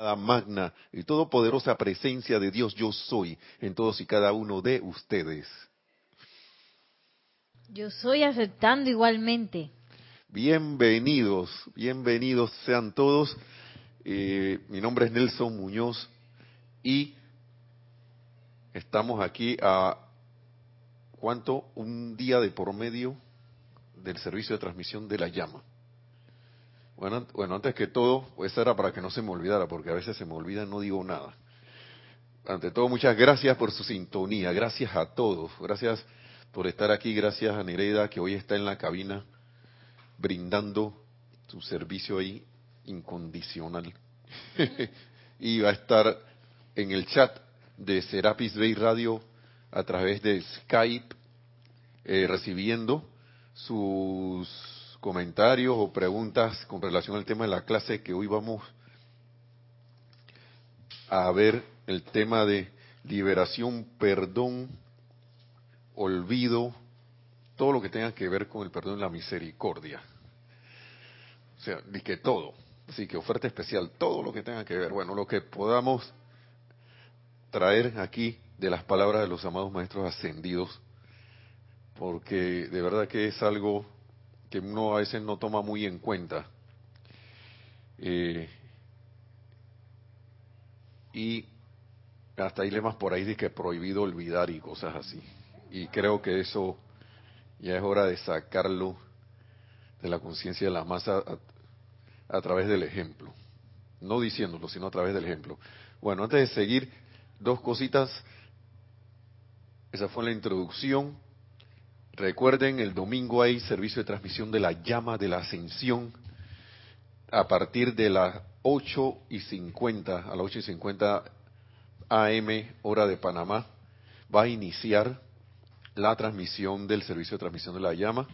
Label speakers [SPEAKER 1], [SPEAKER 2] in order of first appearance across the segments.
[SPEAKER 1] amada, magna y todopoderosa presencia de Dios yo soy en todos y cada uno de ustedes.
[SPEAKER 2] Yo soy aceptando igualmente.
[SPEAKER 1] Bienvenidos, bienvenidos sean todos. Eh, mi nombre es Nelson Muñoz y estamos aquí a cuánto un día de por medio del servicio de transmisión de la llama. Bueno, bueno, antes que todo, pues era para que no se me olvidara, porque a veces se me olvida y no digo nada. Ante todo, muchas gracias por su sintonía, gracias a todos, gracias por estar aquí, gracias a Nereida que hoy está en la cabina brindando su servicio ahí incondicional. y va a estar en el chat de Serapis Bay Radio a través de Skype eh, recibiendo sus comentarios o preguntas con relación al tema de la clase que hoy vamos a ver el tema de liberación, perdón, olvido, todo lo que tenga que ver con el perdón y la misericordia. O sea, ni que todo. Así que oferta especial, todo lo que tenga que ver. Bueno, lo que podamos traer aquí de las palabras de los amados maestros ascendidos, porque de verdad que es algo que uno a veces no toma muy en cuenta. Eh, y hasta hay lemas por ahí de que prohibido olvidar y cosas así. Y creo que eso ya es hora de sacarlo de la conciencia de la masa a, a, través del ejemplo. No diciéndolo, sino a través del ejemplo. Bueno, antes de seguir, dos cositas. Esa fue la introducción. Recuerden, el domingo hay servicio de transmisión de la llama de la ascensión a partir de las 8 y 50, a las 8 y 50 AM, hora de Panamá, va a iniciar la transmisión del servicio de transmisión de la llama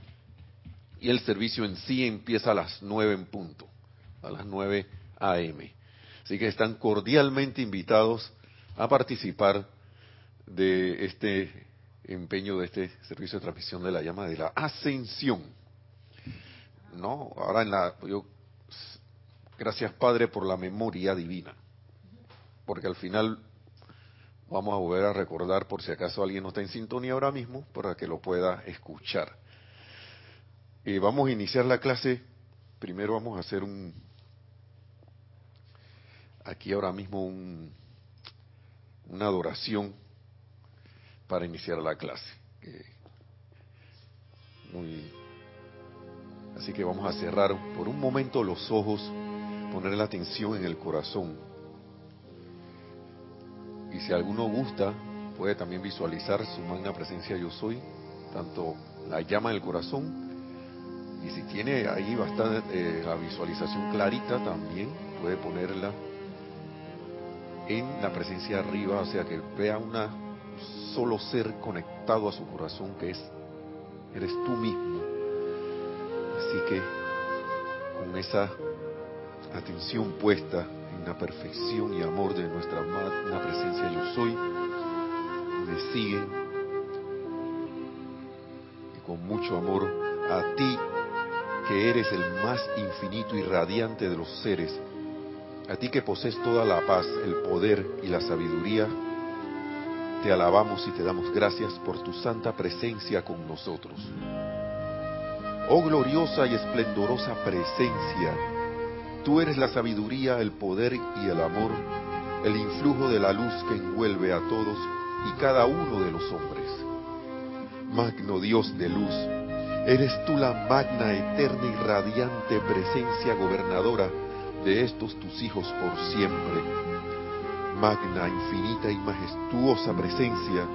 [SPEAKER 1] y el servicio en sí empieza a las 9 en punto, a las 9 AM. Así que están cordialmente invitados a participar de este empeño de este servicio de transmisión de la llama de la ascensión. No, ahora en la yo gracias Padre por la memoria divina. Porque al final vamos a volver a recordar por si acaso alguien no está en sintonía ahora mismo para que lo pueda escuchar. y vamos a iniciar la clase. Primero vamos a hacer un aquí ahora mismo un, una adoración para iniciar la clase. Muy... Así que vamos a cerrar por un momento los ojos, poner la atención en el corazón. Y si alguno gusta, puede también visualizar su magna presencia yo soy, tanto la llama del corazón, y si tiene ahí bastante eh, la visualización clarita también, puede ponerla en la presencia arriba, o sea que vea una solo ser conectado a su corazón que es, eres tú mismo. Así que con esa atención puesta en la perfección y amor de nuestra magna presencia yo soy, me siguen y con mucho amor a ti que eres el más infinito y radiante de los seres, a ti que posees toda la paz, el poder y la sabiduría, te alabamos y te damos gracias por tu santa presencia con nosotros. Oh gloriosa y esplendorosa presencia, tú eres la sabiduría, el poder y el amor, el influjo de la luz que envuelve a todos y cada uno de los hombres. Magno Dios de luz, eres tú la magna, eterna y radiante presencia gobernadora de estos tus hijos por siempre magna, infinita y majestuosa presencia,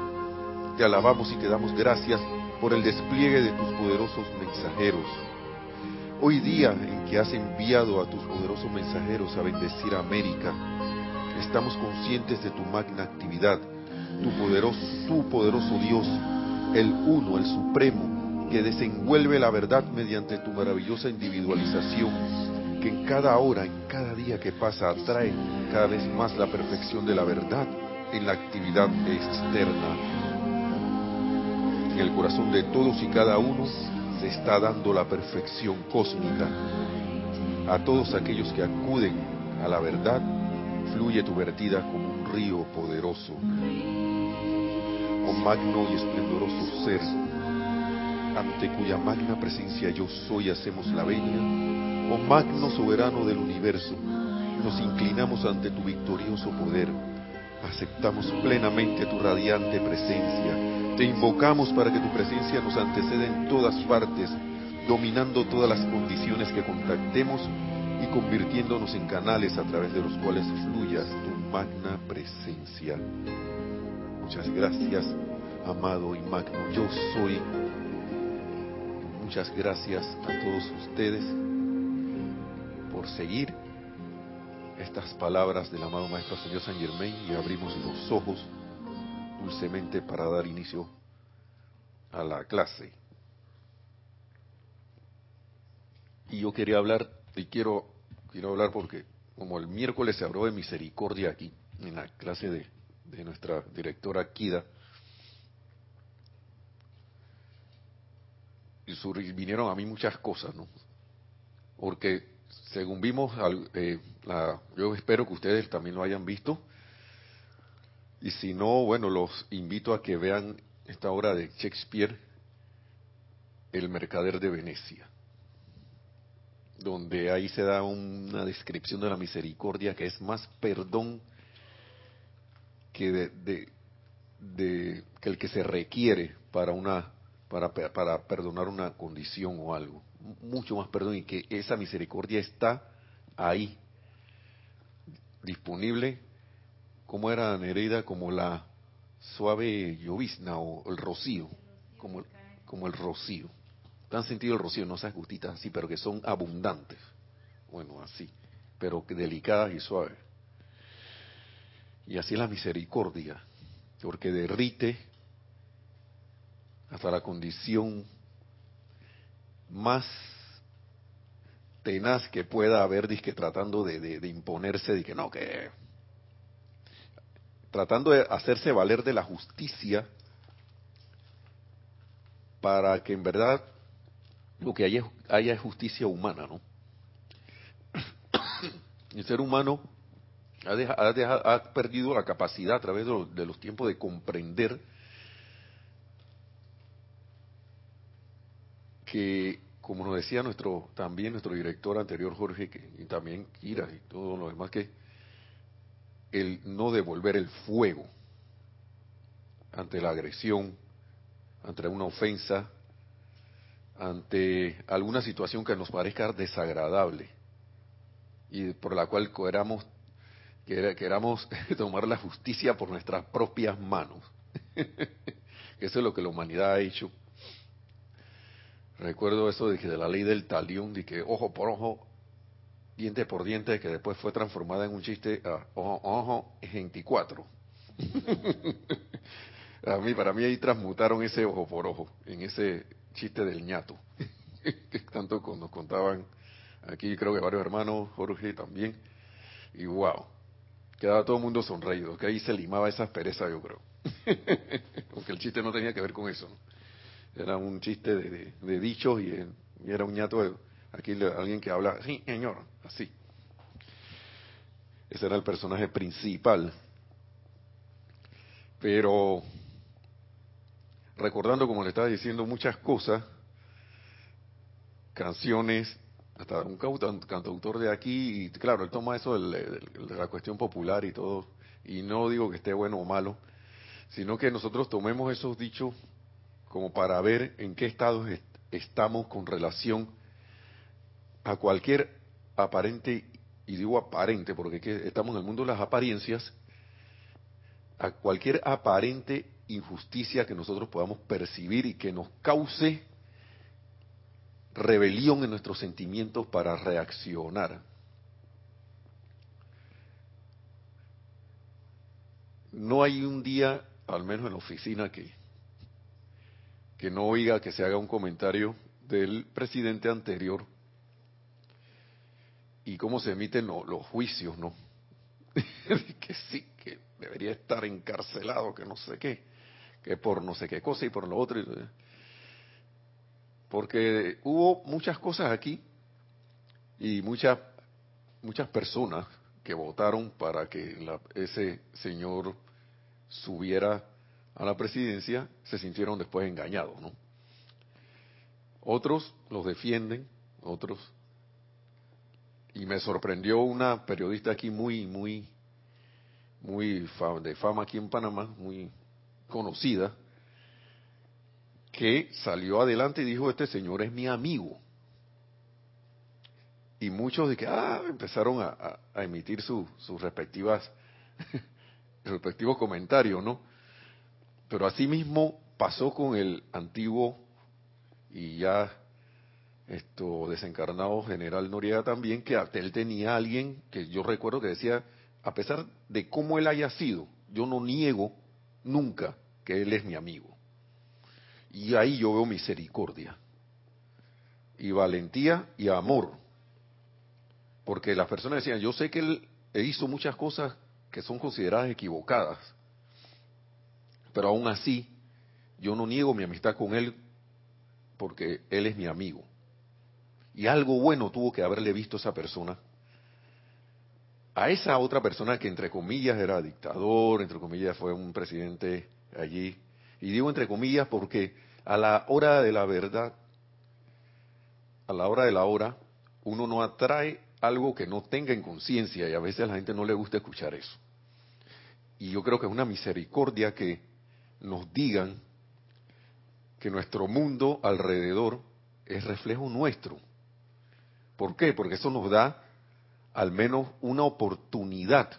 [SPEAKER 1] te alabamos y te damos gracias por el despliegue de tus poderosos mensajeros. Hoy día en que has enviado a tus poderosos mensajeros a bendecir a América, estamos conscientes de tu magna actividad, tu poderoso, tu poderoso Dios, el uno, el supremo, que desenvuelve la verdad mediante tu maravillosa individualización que en cada hora, en cada día que pasa, atrae cada vez más la perfección de la verdad en la actividad externa. En el corazón de todos y cada uno se está dando la perfección cósmica. A todos aquellos que acuden a la verdad fluye tu vertida como un río poderoso. Oh magno y esplendoroso ser, ante cuya magna presencia yo soy hacemos la venia, oh magno soberano del universo, nos inclinamos ante tu victorioso poder, aceptamos plenamente tu radiante presencia, te invocamos para que tu presencia nos anteceda en todas partes, dominando todas las condiciones que contactemos y convirtiéndonos en canales a través de los cuales fluyas tu magna presencia. Muchas gracias, amado y magno. Yo soy. Muchas gracias a todos ustedes por seguir estas palabras del amado Maestro Señor San Germain y abrimos los ojos dulcemente para dar inicio a la clase. Y yo quería hablar, y quiero, quiero hablar porque como el miércoles se habló de misericordia aquí, en la clase de, de nuestra directora Kida, y vinieron a mí muchas cosas, ¿no? Porque según vimos, eh, la, yo espero que ustedes también lo hayan visto, y si no, bueno, los invito a que vean esta obra de Shakespeare, El Mercader de Venecia, donde ahí se da una descripción de la misericordia que es más perdón que, de, de, que el que se requiere para una para, para perdonar una condición o algo. Mucho más perdón y que esa misericordia está ahí, disponible, como era Nereida, como la suave llovizna o el rocío, como, como el rocío. ¿Han sentido el rocío? No esas gustitas así, pero que son abundantes. Bueno, así, pero delicadas y suaves. Y así es la misericordia, porque derrite hasta la condición más tenaz que pueda haber, que tratando de, de, imponerse, de que no, que tratando de hacerse valer de la justicia para que en verdad lo que haya, haya justicia humana, ¿no? El ser humano ha, ha, perdido la capacidad a través de los, tiempos de comprender que, como nos decía nuestro también nuestro director anterior Jorge y también Kira y todo lo demás, que el no devolver el fuego ante la agresión, ante una ofensa, ante alguna situación que nos parezca desagradable y por la cual queramos queramos tomar la justicia por nuestras propias manos. eso es lo que la humanidad ha hecho. Recuerdo eso de que de la ley del talión, de que ojo por ojo, diente por diente, que después fue transformada en un chiste a ojo, ojo, 24. a mí, para mí ahí transmutaron ese ojo por ojo, en ese chiste del ñato, que tanto nos contaban aquí, creo que varios hermanos, Jorge también, y wow, quedaba todo el mundo sonreído, que ahí se limaba esa aspereza, yo creo. Porque el chiste no tenía que ver con eso. Era un chiste de, dichos y, era un ñato, de, aquí alguien que habla, sí, señor, así. Ese era el personaje principal. Pero recordando, como le estaba diciendo, muchas cosas, canciones, hasta un cantautor de aquí, y claro, él toma eso de, la cuestión popular y todo, y no digo que esté bueno o malo, sino que nosotros tomemos esos dichos como para ver en qué estado estamos con relación a cualquier aparente, y digo aparente porque estamos en el mundo de las apariencias, a cualquier aparente injusticia que nosotros podamos percibir y que nos cause rebelión en nuestros sentimientos para reaccionar. No hay un día, al menos en la oficina, que, que no oiga que se haga un comentario del presidente anterior y cómo se emiten los juicios, ¿no? que sí, que debería estar encarcelado, que no sé qué, que por no sé qué cosa y por lo otro porque hubo muchas cosas aquí y muchas muchas personas que votaron para que ese señor subiera a la presidencia se sintieron después engañados, ¿no? Otros los defienden, otros. Y me sorprendió una periodista aquí muy, muy, muy de fama aquí en Panamá, muy conocida, que salió adelante y dijo, este señor es mi amigo. Y muchos de que, ah, empezaron a, emitir sus respectivas, respectivos comentarios, ¿no? Pero asimismo pasó con el antiguo y ya esto desencarnado general Noriega también, que él tenía alguien que yo recuerdo que decía, a pesar de cómo él haya sido, yo no niego nunca que él es mi amigo. Y ahí yo veo misericordia y valentía y amor. Porque las personas decían, yo sé que él hizo muchas cosas que son consideradas equivocadas, pero aún así yo no niego mi amistad con él porque él es mi amigo. Y algo bueno tuvo que haberle visto esa persona. A esa otra persona que entre comillas era dictador, entre comillas fue un presidente allí. Y digo entre comillas porque a la hora de la verdad, a la hora de la hora, uno no atrae algo que no tenga en conciencia y a veces a la gente no le gusta escuchar eso. Y yo creo que es una misericordia que nos digan que nuestro mundo alrededor es reflejo nuestro. ¿Por qué? Porque eso nos da al menos una oportunidad.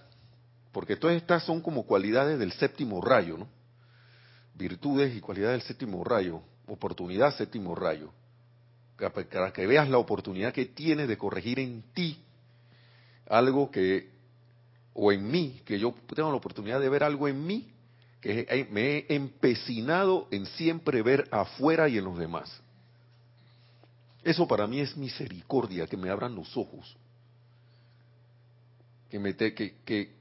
[SPEAKER 1] Porque todas estas son como cualidades del séptimo rayo, ¿no? Virtudes y cualidades del séptimo rayo. Oportunidad, séptimo rayo. Para que veas la oportunidad que tienes de corregir en ti algo que, o en mí, que yo tengo la oportunidad de ver algo en mí que me he empecinado en siempre ver afuera y en los demás. Eso para mí es misericordia, que me abran los ojos, que me, que,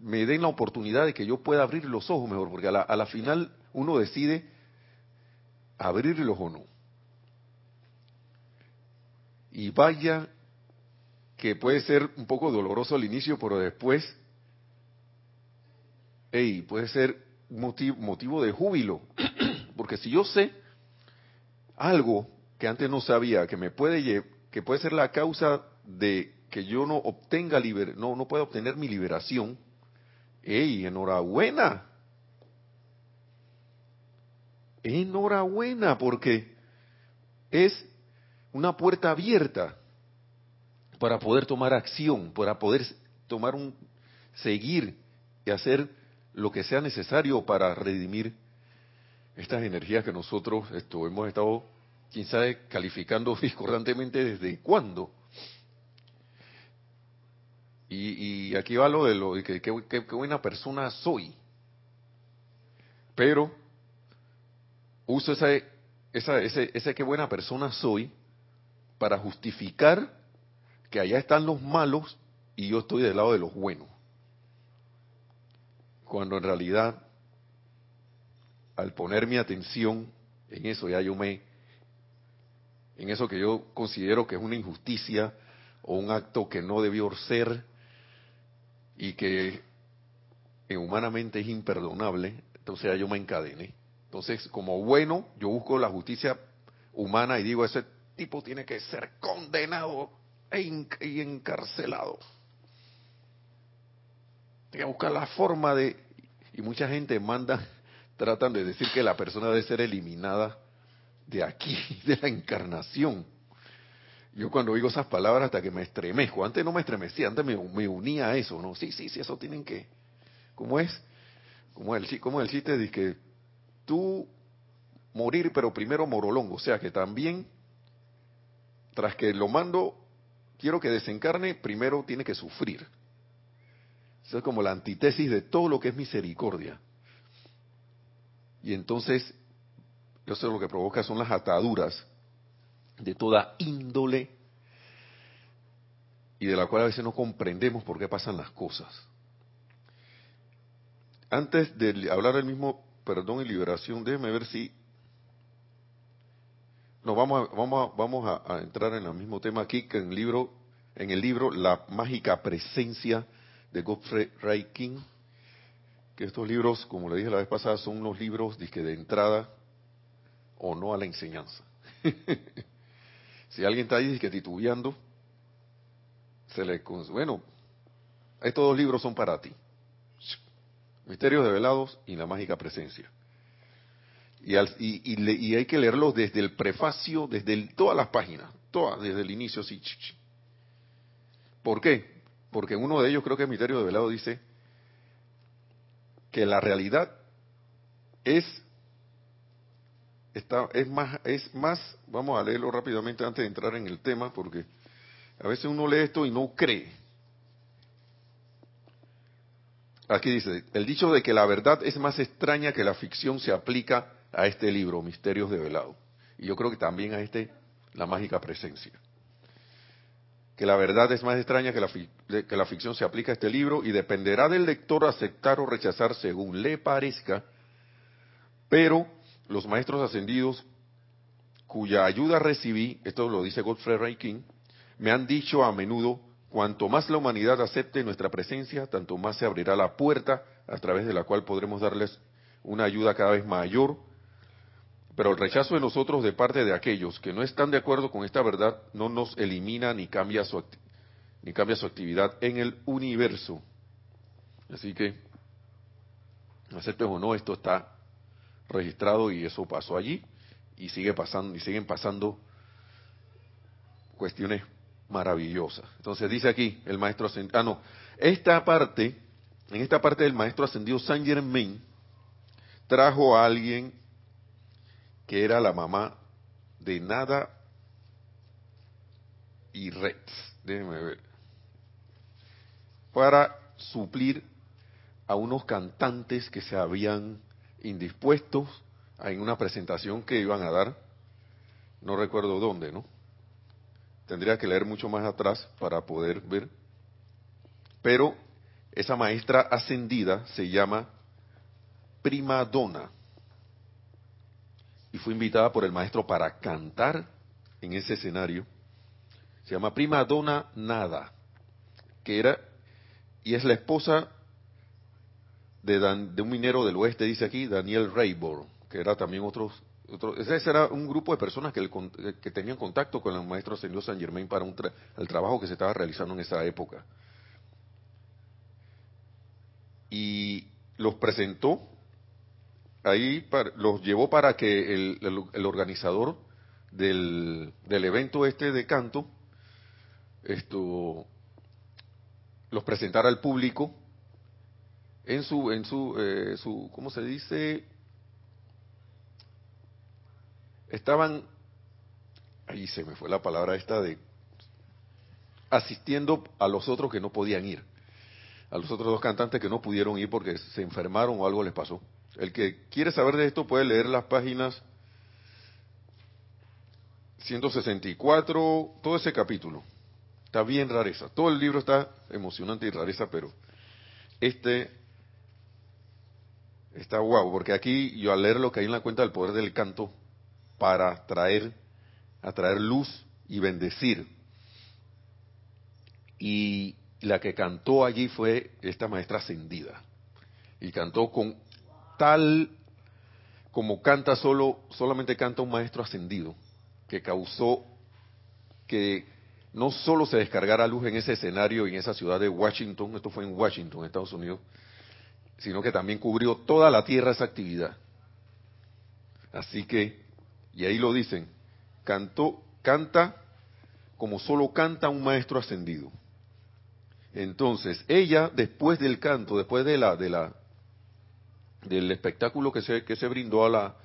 [SPEAKER 1] me den la oportunidad de que yo pueda abrir los ojos mejor, porque a la, a la final uno decide abrirlos o no. Y vaya que puede ser un poco doloroso al inicio, pero después hey, puede ser motivo, motivo de júbilo. Porque si yo sé algo que antes no sabía, que me puede que puede ser la causa de que yo no obtenga liber, no no pueda obtener mi liberación, hey, enhorabuena. Enhorabuena porque es una puerta abierta para poder tomar acción, para poder tomar un seguir y hacer lo que sea necesario para redimir estas energías que nosotros esto, hemos estado, quién sabe, calificando discordantemente desde cuándo. Y, aquí va lo de lo de que qué buena persona soy. Pero uso esa, esa, ese, ese qué buena persona soy para justificar que allá están los malos y yo estoy del lado de los buenos cuando en realidad al poner mi atención en eso ya yo me en eso que yo considero que es una injusticia o un acto que no debió ser y que humanamente es imperdonable, entonces ya yo me encadené. Entonces, como bueno, yo busco la justicia humana y digo, ese tipo tiene que ser condenado e y encarcelado. Tiene que buscar la forma de y mucha gente manda, tratan de decir que la persona debe ser eliminada de aquí, de la encarnación. Yo cuando oigo esas palabras hasta que me estremezco, antes no me estremecía, antes me, unía a eso, ¿no? Sí, sí, sí, eso tienen que, ¿cómo es? Como el, como el chiste de que tú morir, pero primero morolongo, o sea que también, tras que lo mando, quiero que desencarne, primero tiene que sufrir. Eso es como la antítesis de todo lo que es misericordia. Y entonces, eso lo que provoca son las ataduras de toda índole y de la cual a veces no comprendemos por qué pasan las cosas. Antes de hablar del mismo perdón y liberación, déjeme ver si nos vamos a, vamos a, vamos a, entrar en el mismo tema aquí que en el libro en el libro La mágica presencia de Godfrey Ray King, que estos libros, como le dije la vez pasada, son unos libros de, de entrada o no a la enseñanza. si alguien está ahí que titubeando, se le bueno, estos dos libros son para ti. Misterios develados y la mágica presencia. Y, y, hay que leerlos desde el prefacio, desde todas las páginas, todas, desde el inicio, sí. ¿Por qué? Porque uno de ellos, creo que es Misterio Velado, dice que la realidad es es más, es más, vamos a leerlo rápidamente antes de entrar en el tema, porque a veces uno lee esto y no cree. Aquí dice, el dicho de que la verdad es más extraña que la ficción se aplica a este libro, Misterios de Velado. Y yo creo que también a este, La Mágica Presencia. Que la verdad es más extraña que la, que la ficción se aplica a este libro y dependerá del lector aceptar o rechazar según le parezca, pero los maestros ascendidos cuya ayuda recibí, esto lo dice Godfrey Ray King, me han dicho a menudo, cuanto más la humanidad acepte nuestra presencia, tanto más se abrirá la puerta a través de la cual podremos darles una ayuda cada vez mayor. Pero el rechazo de nosotros de parte de aquellos que no están de acuerdo con esta verdad no nos elimina ni cambia su, ni cambia su actividad en el universo. Así que, acepten o no, esto está registrado y eso pasó allí y sigue pasando y siguen pasando cuestiones maravillosas. Entonces dice aquí el maestro ascendido, ah no, esta parte, en esta parte del maestro ascendido Saint Germain trajo a alguien que era la mamá de Nada y Rex, déjenme ver, para suplir a unos cantantes que se habían indispuestos en una presentación que iban a dar, no recuerdo dónde, ¿no? Tendría que leer mucho más atrás para poder ver. Pero esa maestra ascendida se llama Prima Donna y fue invitada por el maestro para cantar en ese escenario. Se llama Prima Donna Nada, que era y es la esposa de, de un minero del oeste, dice aquí, Daniel Rayborn, que era también otro, otro ese era un grupo de personas que, que tenían contacto con el maestro Señor San Germain para un el trabajo que se estaba realizando en esa época. Y los presentó, ahí los llevó para que el, el, organizador del, del, evento este de canto esto los presentara al público en su, en su, eh, su, ¿cómo se dice? Estaban, ahí se me fue la palabra esta de asistiendo a los otros que no podían ir, a los otros dos cantantes que no pudieron ir porque se enfermaron o algo les pasó. El que quiere saber de esto puede leer las páginas 164, todo ese capítulo. Está bien rareza. Todo el libro está emocionante y rareza, pero este Está guau, porque aquí yo al leer lo que hay en la cuenta del poder del canto para traer, atraer luz y bendecir. Y la que cantó allí fue esta maestra ascendida. Y cantó con tal como canta solo, solamente canta un maestro ascendido, que causó que no solo se descargara luz en ese escenario, en esa ciudad de Washington, esto fue en Washington, Estados Unidos, sino que también cubrió toda la tierra esa actividad. Así que, y ahí lo dicen, cantó, canta como solo canta un maestro ascendido. Entonces, ella, después del canto, después de la, de la, del espectáculo que se, que se brindó a la,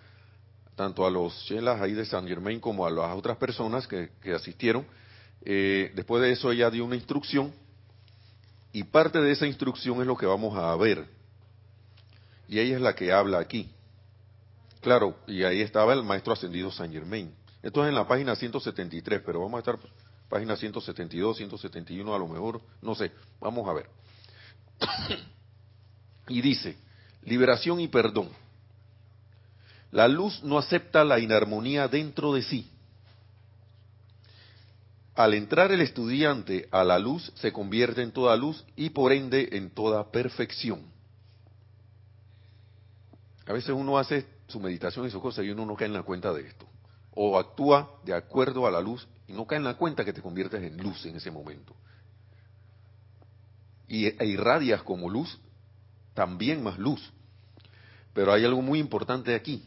[SPEAKER 1] tanto a los chelas ahí de San Germain como a las otras personas que, asistieron, eh, después de eso ella dio una instrucción y parte de esa instrucción es lo que vamos a ver y ella es la que habla aquí. Claro, y ahí estaba el maestro ascendido San Germain. Esto es en la página 173, pero vamos a estar página 172, 171 a lo mejor, no sé, vamos a ver. y dice, liberación y perdón. La luz no acepta la inarmonía dentro de sí. al entrar el estudiante a la luz, se convierte en toda luz y por ende en toda perfección. A veces uno hace su meditación y su cosa y uno no cae en la cuenta de esto. O actúa de acuerdo a la luz y no cae en la cuenta que te conviertes en luz en ese momento. Y e irradias como luz, también más luz. Pero hay algo muy importante aquí.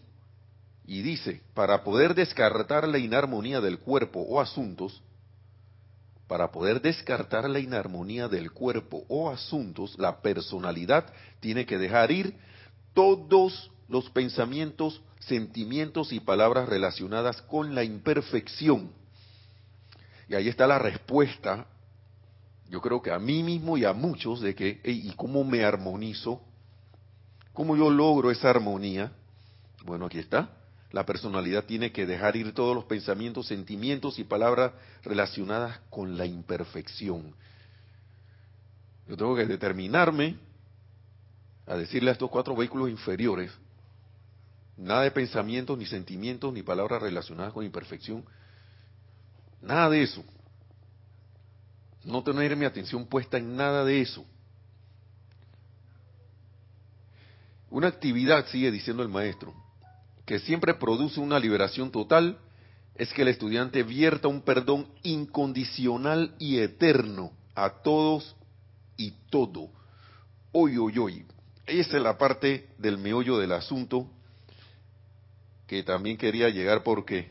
[SPEAKER 1] Y dice, para poder descartar la inarmonía del cuerpo o asuntos, para poder descartar la inarmonía del cuerpo o asuntos, la personalidad tiene que dejar ir todos los pensamientos, sentimientos y palabras relacionadas con la imperfección. Y ahí está la respuesta, yo creo que a mí mismo y a muchos, de que, ¿y cómo me armonizo? ¿Cómo yo logro esa armonía? Bueno, aquí está. La personalidad tiene que dejar ir todos los pensamientos, sentimientos y palabras relacionadas con la imperfección. Yo tengo que determinarme a decirle a estos cuatro vehículos inferiores, nada de pensamientos, ni sentimientos, ni palabras relacionadas con imperfección, nada de eso. No tener mi atención puesta en nada de eso. Una actividad, sigue diciendo el maestro, que siempre produce una liberación total, es que el estudiante vierta un perdón incondicional y eterno a todos y todo. Hoy, hoy, hoy. Esa es la parte del meollo del asunto que también quería llegar porque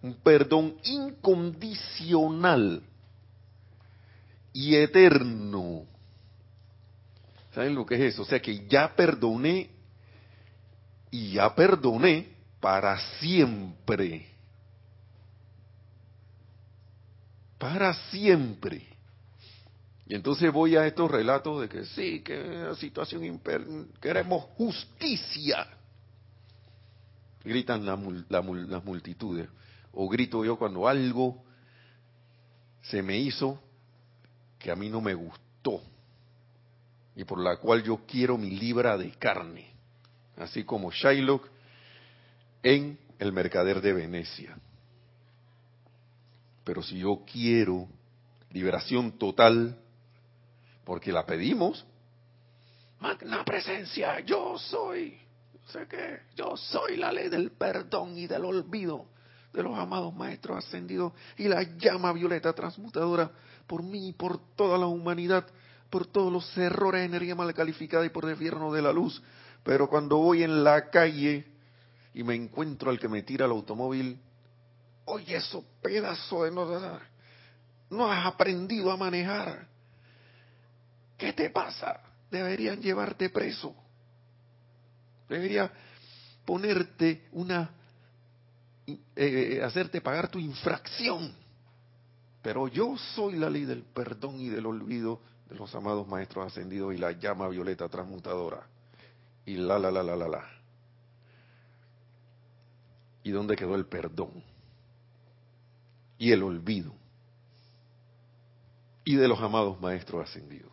[SPEAKER 1] un perdón incondicional y eterno. ¿Saben lo que es eso? O sea que ya perdoné y ya perdoné para siempre. Para siempre. Y entonces voy a estos relatos de que sí, que la situación imper queremos justicia. Gritan las multitudes. O grito yo cuando algo se me hizo que a mí no me gustó y por la cual yo quiero mi libra de carne, así como Shylock en El Mercader de Venecia. Pero si yo quiero liberación total, porque la pedimos, magna presencia, yo soy, sé que yo soy la ley del perdón y del olvido de los amados maestros ascendidos y la llama violeta transmutadora por mí y por toda la humanidad, por todos los errores de energía mal calificada y por el infierno de la luz. Pero cuando voy en la calle y me encuentro al que me tira el automóvil, oye, eso pedazo de no, no has aprendido a manejar. ¿Qué te pasa? Deberían llevarte preso. Debería ponerte una, eh, hacerte pagar tu infracción. Pero yo soy la ley del perdón y del olvido de los amados maestros ascendidos y la llama violeta transmutadora. Y la, la, la, la, la, la. ¿Y dónde quedó el perdón? Y el olvido. Y de los amados maestros ascendidos.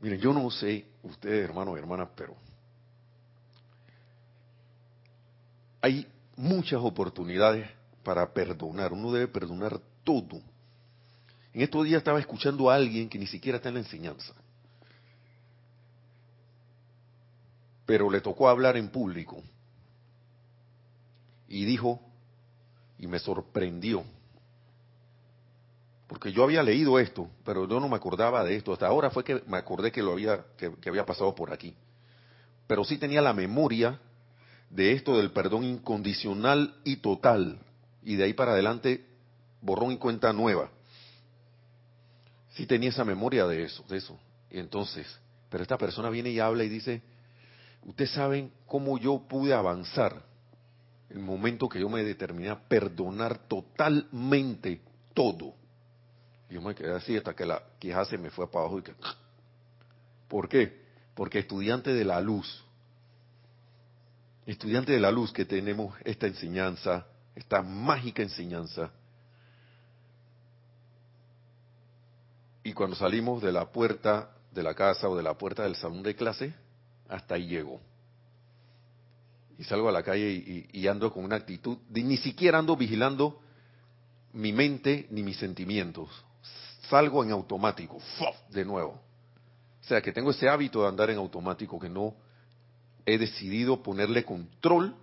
[SPEAKER 1] Miren, yo no sé ustedes, hermanos y hermanas, pero hay muchas oportunidades para perdonar. Uno debe perdonar todo. En estos días estaba escuchando a alguien que ni siquiera está en la enseñanza. Pero le tocó hablar en público. Y dijo, y me sorprendió, porque yo había leído esto, pero yo no me acordaba de esto. Hasta ahora fue que me acordé que lo había, que, había pasado por aquí. Pero sí tenía la memoria de esto del perdón incondicional y total y de ahí para adelante borrón y cuenta nueva. Sí tenía esa memoria de eso, de eso. Y entonces, pero esta persona viene y habla y dice, ustedes saben cómo yo pude avanzar el momento que yo me determiné a perdonar totalmente todo. Yo me quedé así hasta que la queja se me fue para abajo y que... ¿Por qué? Porque estudiante de la luz, estudiante de la luz que tenemos esta enseñanza, esta mágica enseñanza. Y cuando salimos de la puerta de la casa o de la puerta del salón de clase, hasta ahí llegó. y salgo a la calle y, ando con una actitud, de, ni siquiera ando vigilando mi mente ni mis sentimientos. Salgo en automático, de nuevo. O sea, que tengo ese hábito de andar en automático, que no he decidido ponerle control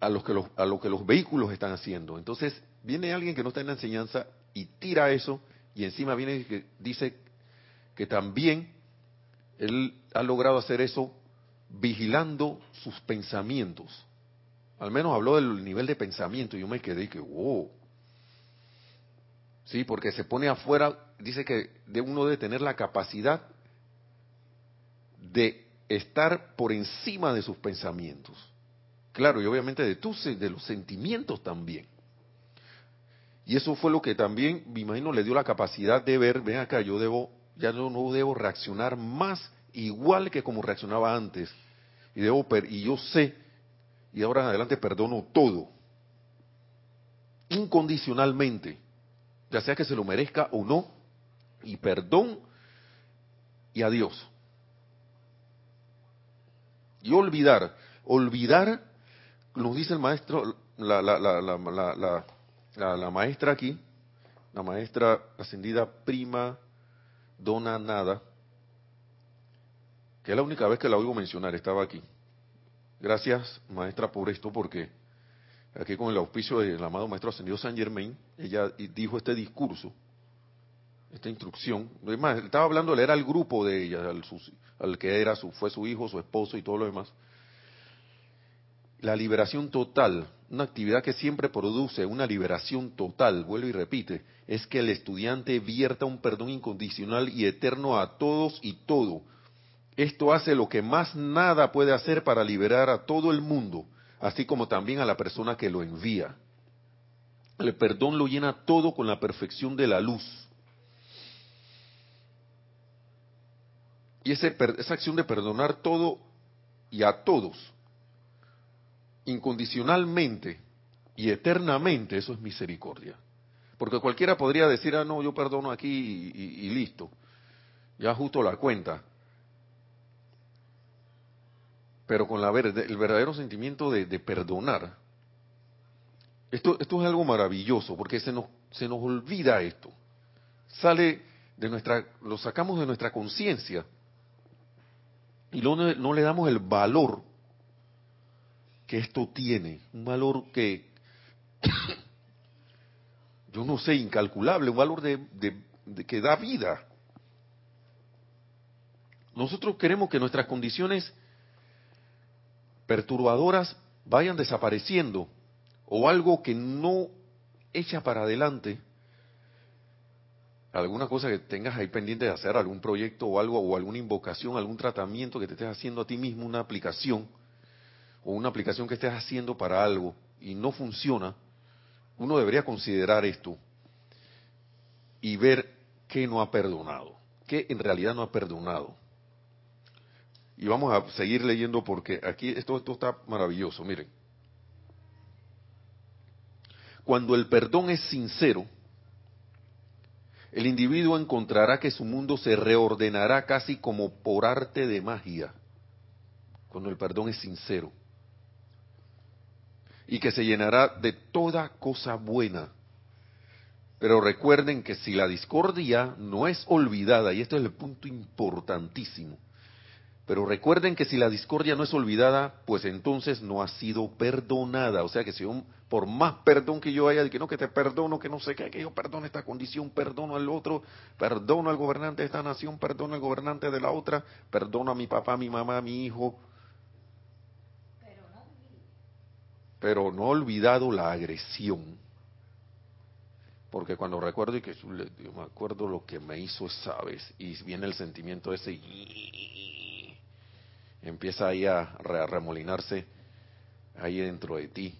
[SPEAKER 1] a, los que los, a lo que los vehículos están haciendo. Entonces, viene alguien que no está en la enseñanza y tira eso, y encima viene y dice que también él ha logrado hacer eso vigilando sus pensamientos. Al menos habló del nivel de pensamiento y yo me quedé y que, wow. Sí, porque se pone afuera, dice que de uno debe tener la capacidad de estar por encima de sus pensamientos. Claro, y obviamente de tus, de los sentimientos también. Y eso fue lo que también, me imagino, le dio la capacidad de ver, ven acá, yo debo, ya no, no debo reaccionar más igual que como reaccionaba antes. Y, debo, y yo sé, y ahora en adelante perdono todo, incondicionalmente, ya sea que se lo merezca o no, y perdón y adiós. Y olvidar, olvidar, nos dice el maestro, la, la, la, la, maestra aquí, la maestra ascendida prima dona nada, que es la única vez que la oigo mencionar, estaba aquí. Gracias, maestra, por esto, porque aquí con el auspicio del amado maestro ascendido San Germain, ella dijo este discurso, esta instrucción. Además, estaba hablando, era el grupo de ella, al, al que era su, fue su hijo, su esposo y todo lo demás. La liberación total, una actividad que siempre produce una liberación total, vuelvo y repite, es que el estudiante vierta un perdón incondicional y eterno a todos y todo, esto hace lo que más nada puede hacer para liberar a todo el mundo, así como también a la persona que lo envía. El perdón lo llena todo con la perfección de la luz. Y esa acción de perdonar todo y a todos, incondicionalmente y eternamente, eso es misericordia. Porque cualquiera podría decir, ah, no, yo perdono aquí y listo. Ya justo la cuenta pero con la el verdadero sentimiento de, perdonar. Esto, esto es algo maravilloso, porque se nos, se nos olvida esto. Sale de nuestra, lo sacamos de nuestra conciencia y no, no le damos el valor que esto tiene, un valor que, yo no sé, incalculable, un valor de, que da vida. Nosotros queremos que nuestras condiciones perturbadoras vayan desapareciendo o algo que no echa para adelante, alguna cosa que tengas ahí pendiente de hacer, algún proyecto o algo, o alguna invocación, algún tratamiento que te estés haciendo a ti mismo, una aplicación, o una aplicación que estés haciendo para algo y no funciona, uno debería considerar esto y ver qué no ha perdonado, qué en realidad no ha perdonado. Y vamos a seguir leyendo porque aquí esto, esto está maravilloso. Miren, cuando el perdón es sincero, el individuo encontrará que su mundo se reordenará casi como por arte de magia, cuando el perdón es sincero, y que se llenará de toda cosa buena. Pero recuerden que si la discordia no es olvidada, y esto es el punto importantísimo, pero recuerden que si la discordia no es olvidada, pues entonces no ha sido perdonada. O sea que si por más perdón que yo haya, de que no, que te perdono, que no sé qué, que yo perdono esta condición, perdono al otro, perdono al gobernante de esta nación, perdono al gobernante de la otra, perdono a mi papá, a mi mamá, a mi hijo. Pero no he olvidado la agresión. Porque cuando recuerdo y que yo me acuerdo lo que me hizo esa vez y viene el sentimiento ese empieza ahí a, remolinarse ahí dentro de ti,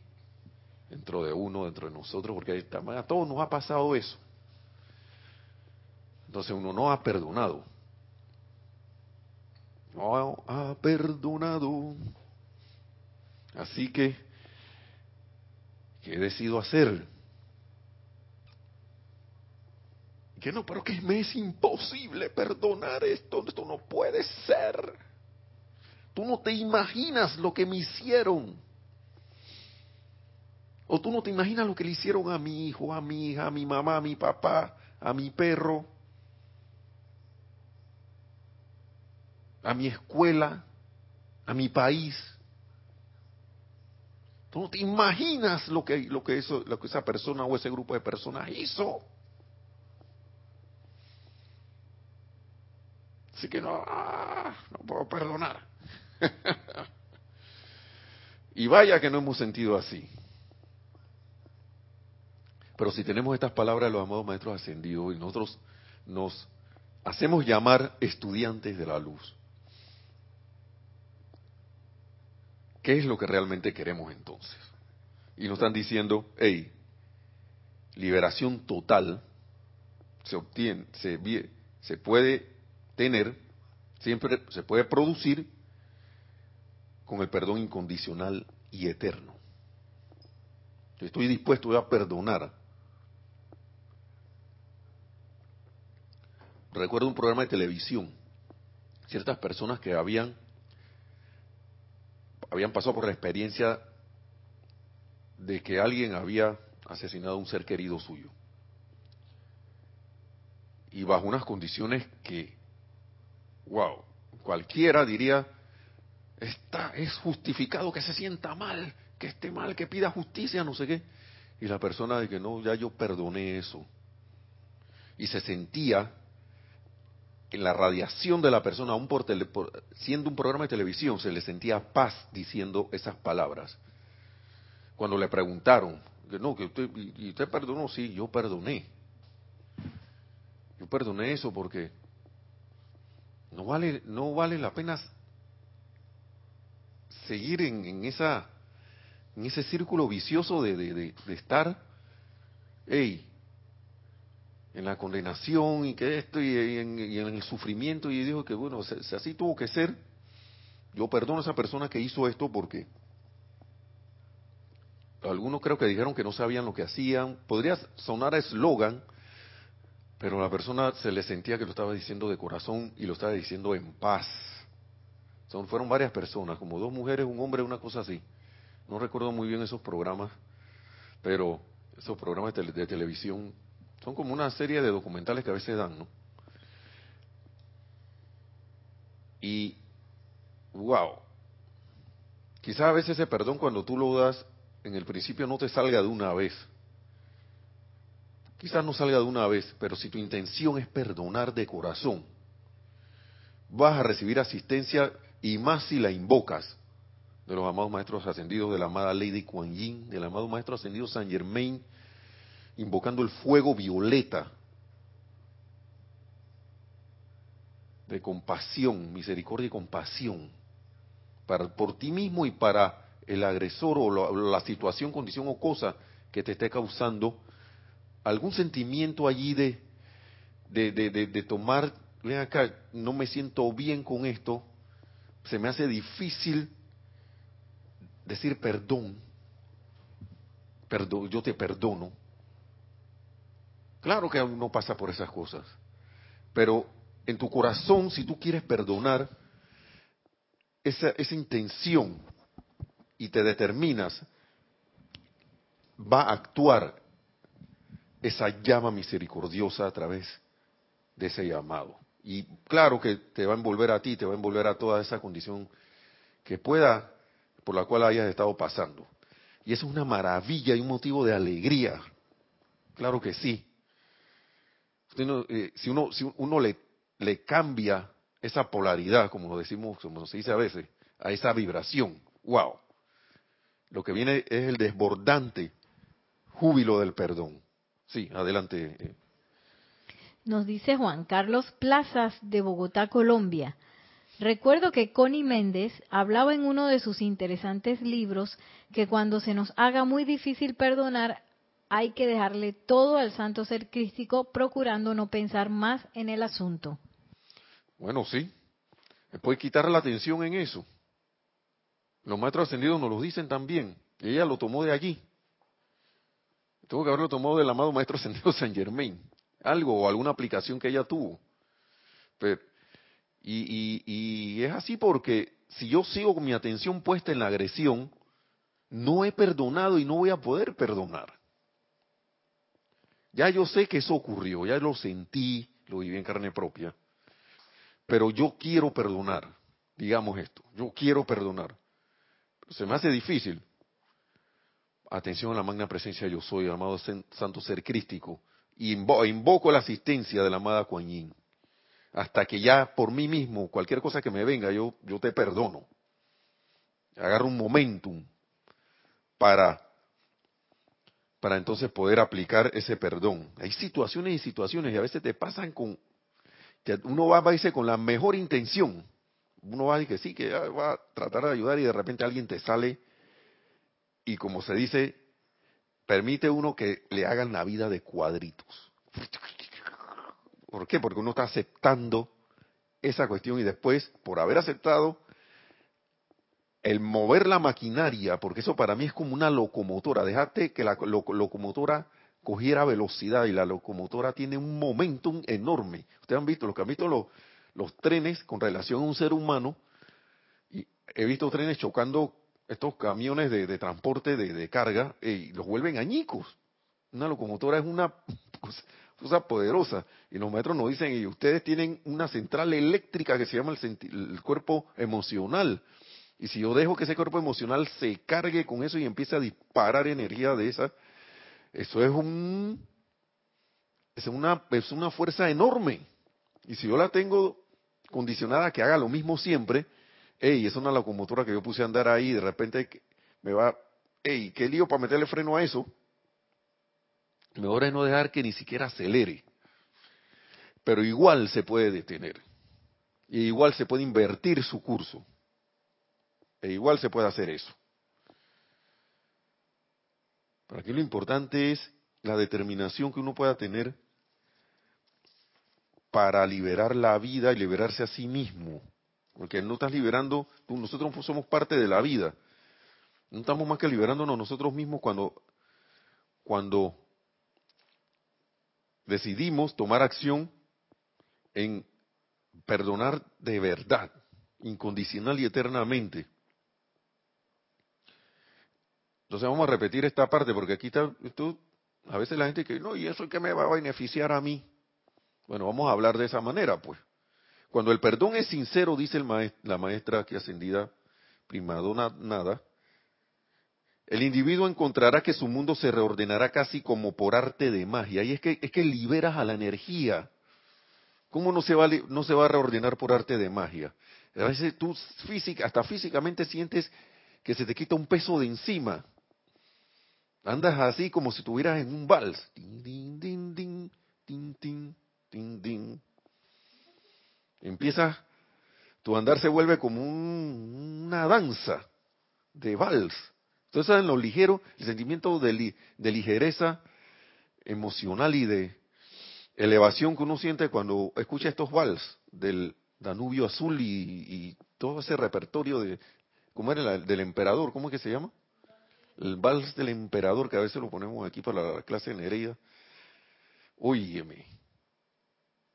[SPEAKER 1] dentro de uno, dentro de nosotros, porque a todos nos ha pasado eso. Entonces uno no ha perdonado. No ha perdonado. Así que, ¿qué decido hacer? Que no, pero que me es imposible perdonar esto, esto no puede ser. Tú no te imaginas lo que me hicieron. O tú no te imaginas lo que le hicieron a mi hijo, a mi hija, a mi mamá, a mi papá, a mi perro, a mi escuela, a mi país. Tú no te imaginas lo que, lo que, eso, lo que esa persona o ese grupo de personas hizo. Así que no, ah, no puedo perdonar. y vaya que no hemos sentido así. Pero si tenemos estas palabras de los amados maestros ascendidos y nosotros nos hacemos llamar estudiantes de la luz, ¿qué es lo que realmente queremos entonces? Y nos están diciendo, hey, liberación total se obtiene, se, se puede tener, siempre se puede producir con el perdón incondicional y eterno. estoy dispuesto a perdonar. Recuerdo un programa de televisión, ciertas personas que habían habían pasado por la experiencia de que alguien había asesinado a un ser querido suyo. Y bajo unas condiciones que, wow, cualquiera diría, está, es justificado que se sienta mal, que esté mal, que pida justicia, no sé qué. Y la persona de que no, ya yo perdoné eso. Y se sentía en la radiación de la persona, aún por, siendo un programa de televisión, se le sentía paz diciendo esas palabras. Cuando le preguntaron, que no, que usted, y usted perdonó, sí, yo perdoné. Yo perdoné eso porque no vale, no vale la pena seguir en, esa, en ese círculo vicioso de, de, de estar, hey, en la condenación y que esto y, en, el sufrimiento y dijo que bueno, si así tuvo que ser, yo perdono a esa persona que hizo esto porque algunos creo que dijeron que no sabían lo que hacían, podría sonar a eslogan, pero la persona se le sentía que lo estaba diciendo de corazón y lo estaba diciendo en paz. Son, fueron varias personas, como dos mujeres, un hombre, una cosa así. No recuerdo muy bien esos programas, pero esos programas de televisión son como una serie de documentales que a veces dan, ¿no? Y, wow, quizás a veces ese perdón cuando tú lo das en el principio no te salga de una vez. Quizás no salga de una vez, pero si tu intención es perdonar de corazón, vas a recibir asistencia y más si la invocas de los amados maestros ascendidos, de la amada Lady Kuan Yin, del amado maestro ascendido San Germain, invocando el fuego violeta de compasión, misericordia y compasión para, por ti mismo y para el agresor o la, situación, condición o cosa que te esté causando algún sentimiento allí de, de, de, tomar, ven acá, no me siento bien con esto, se me hace difícil decir perdón, perdón, yo te perdono, Claro que uno pasa por esas cosas. Pero en tu corazón, si tú quieres perdonar esa, esa intención y te determinas, va a actuar esa llama misericordiosa a través de ese llamado. Y claro que te va a envolver a ti, te va a envolver a toda esa condición que pueda, por la cual hayas estado pasando. Y eso es una maravilla y un motivo de alegría. Claro que sí. Eh, si uno, si uno le, le cambia esa polaridad, como decimos, como se dice a veces, a esa vibración, wow, lo que viene es el desbordante júbilo del perdón. Sí, adelante. Eh.
[SPEAKER 2] Nos dice Juan Carlos Plazas de Bogotá, Colombia. Recuerdo que Connie Méndez hablaba en uno de sus interesantes libros que cuando se nos haga muy difícil perdonar, hay que dejarle todo al santo ser crístico, procurando no pensar más en el asunto.
[SPEAKER 1] Bueno, sí. Después quitar la atención en eso. Los maestros ascendidos nos lo dicen también. ella lo tomó de allí. Tuvo que haberlo tomado del amado maestro ascendido San Germain. Algo o alguna aplicación que ella tuvo. y, y es así porque si yo sigo con mi atención puesta en la agresión, no he perdonado y no voy a poder perdonar. Ya yo sé que eso ocurrió, ya lo sentí, lo viví en carne propia, pero yo quiero perdonar, digamos esto, yo quiero perdonar. se me hace difícil. Atención a la magna presencia yo soy, amado santo ser crístico, y invoco la asistencia de la amada Kuan Yin, hasta que ya por mí mismo, cualquier cosa que me venga, yo, yo te perdono. Agarro un momentum para para entonces poder aplicar ese perdón. Hay situaciones y situaciones y a veces te pasan con, uno va a con la mejor intención. Uno va decir que sí, que va a tratar de ayudar y de repente alguien te sale y como se dice, permite uno que le hagan la vida de cuadritos. ¿Por qué? Porque uno está aceptando esa cuestión y después, por haber aceptado, el mover la maquinaria, porque eso para mí es como una locomotora, dejate que la locomotora cogiera velocidad y la locomotora tiene un momentum enorme. Ustedes han visto, los que han visto los, los trenes con relación a un ser humano, y he visto trenes chocando estos camiones de, transporte de, carga y los vuelven añicos. Una locomotora es una cosa, poderosa. Y los maestros nos dicen, y ustedes tienen una central eléctrica que se llama el, el cuerpo emocional y si yo dejo que ese cuerpo emocional se cargue con eso y empiece a disparar energía de esa, eso es un una fuerza enorme. Y si yo la tengo condicionada a que haga lo mismo siempre, hey, es una locomotora que yo puse a andar ahí de repente me va, hey, qué lío para meterle freno a eso. Mejor es no dejar que ni siquiera acelere. Pero igual se puede detener. Y igual se puede invertir su curso. E igual se puede hacer eso. Para aquí lo importante es la determinación que uno pueda tener para liberar la vida y liberarse a sí mismo. Porque no estás liberando, nosotros somos parte de la vida. No estamos más que liberándonos nosotros mismos cuando, cuando decidimos tomar acción en perdonar de verdad, incondicional y eternamente. Entonces vamos a repetir esta parte porque aquí esto, a veces la gente que no, ¿y eso es que me va a beneficiar a mí? Bueno, vamos a hablar de esa manera, pues. Cuando el perdón es sincero, dice la maestra que ascendida, primadona nada, el individuo encontrará que su mundo se reordenará casi como por arte de magia. Y es que, es que liberas a la energía. ¿Cómo no se, va, no se va a reordenar por arte de magia? A veces tú física, hasta físicamente sientes que se te quita un peso de encima. Andas así como si estuvieras en un vals. Empiezas, tu andar se vuelve como una danza de vals. Entonces, en lo ligero, el sentimiento de, ligereza emocional y de elevación que uno siente cuando escucha estos vals del Danubio Azul y, todo ese repertorio de, ¿cómo era? El del emperador, ¿cómo es que se llama? El vals del emperador, que a veces lo ponemos aquí para la clase de Nereida. Óyeme,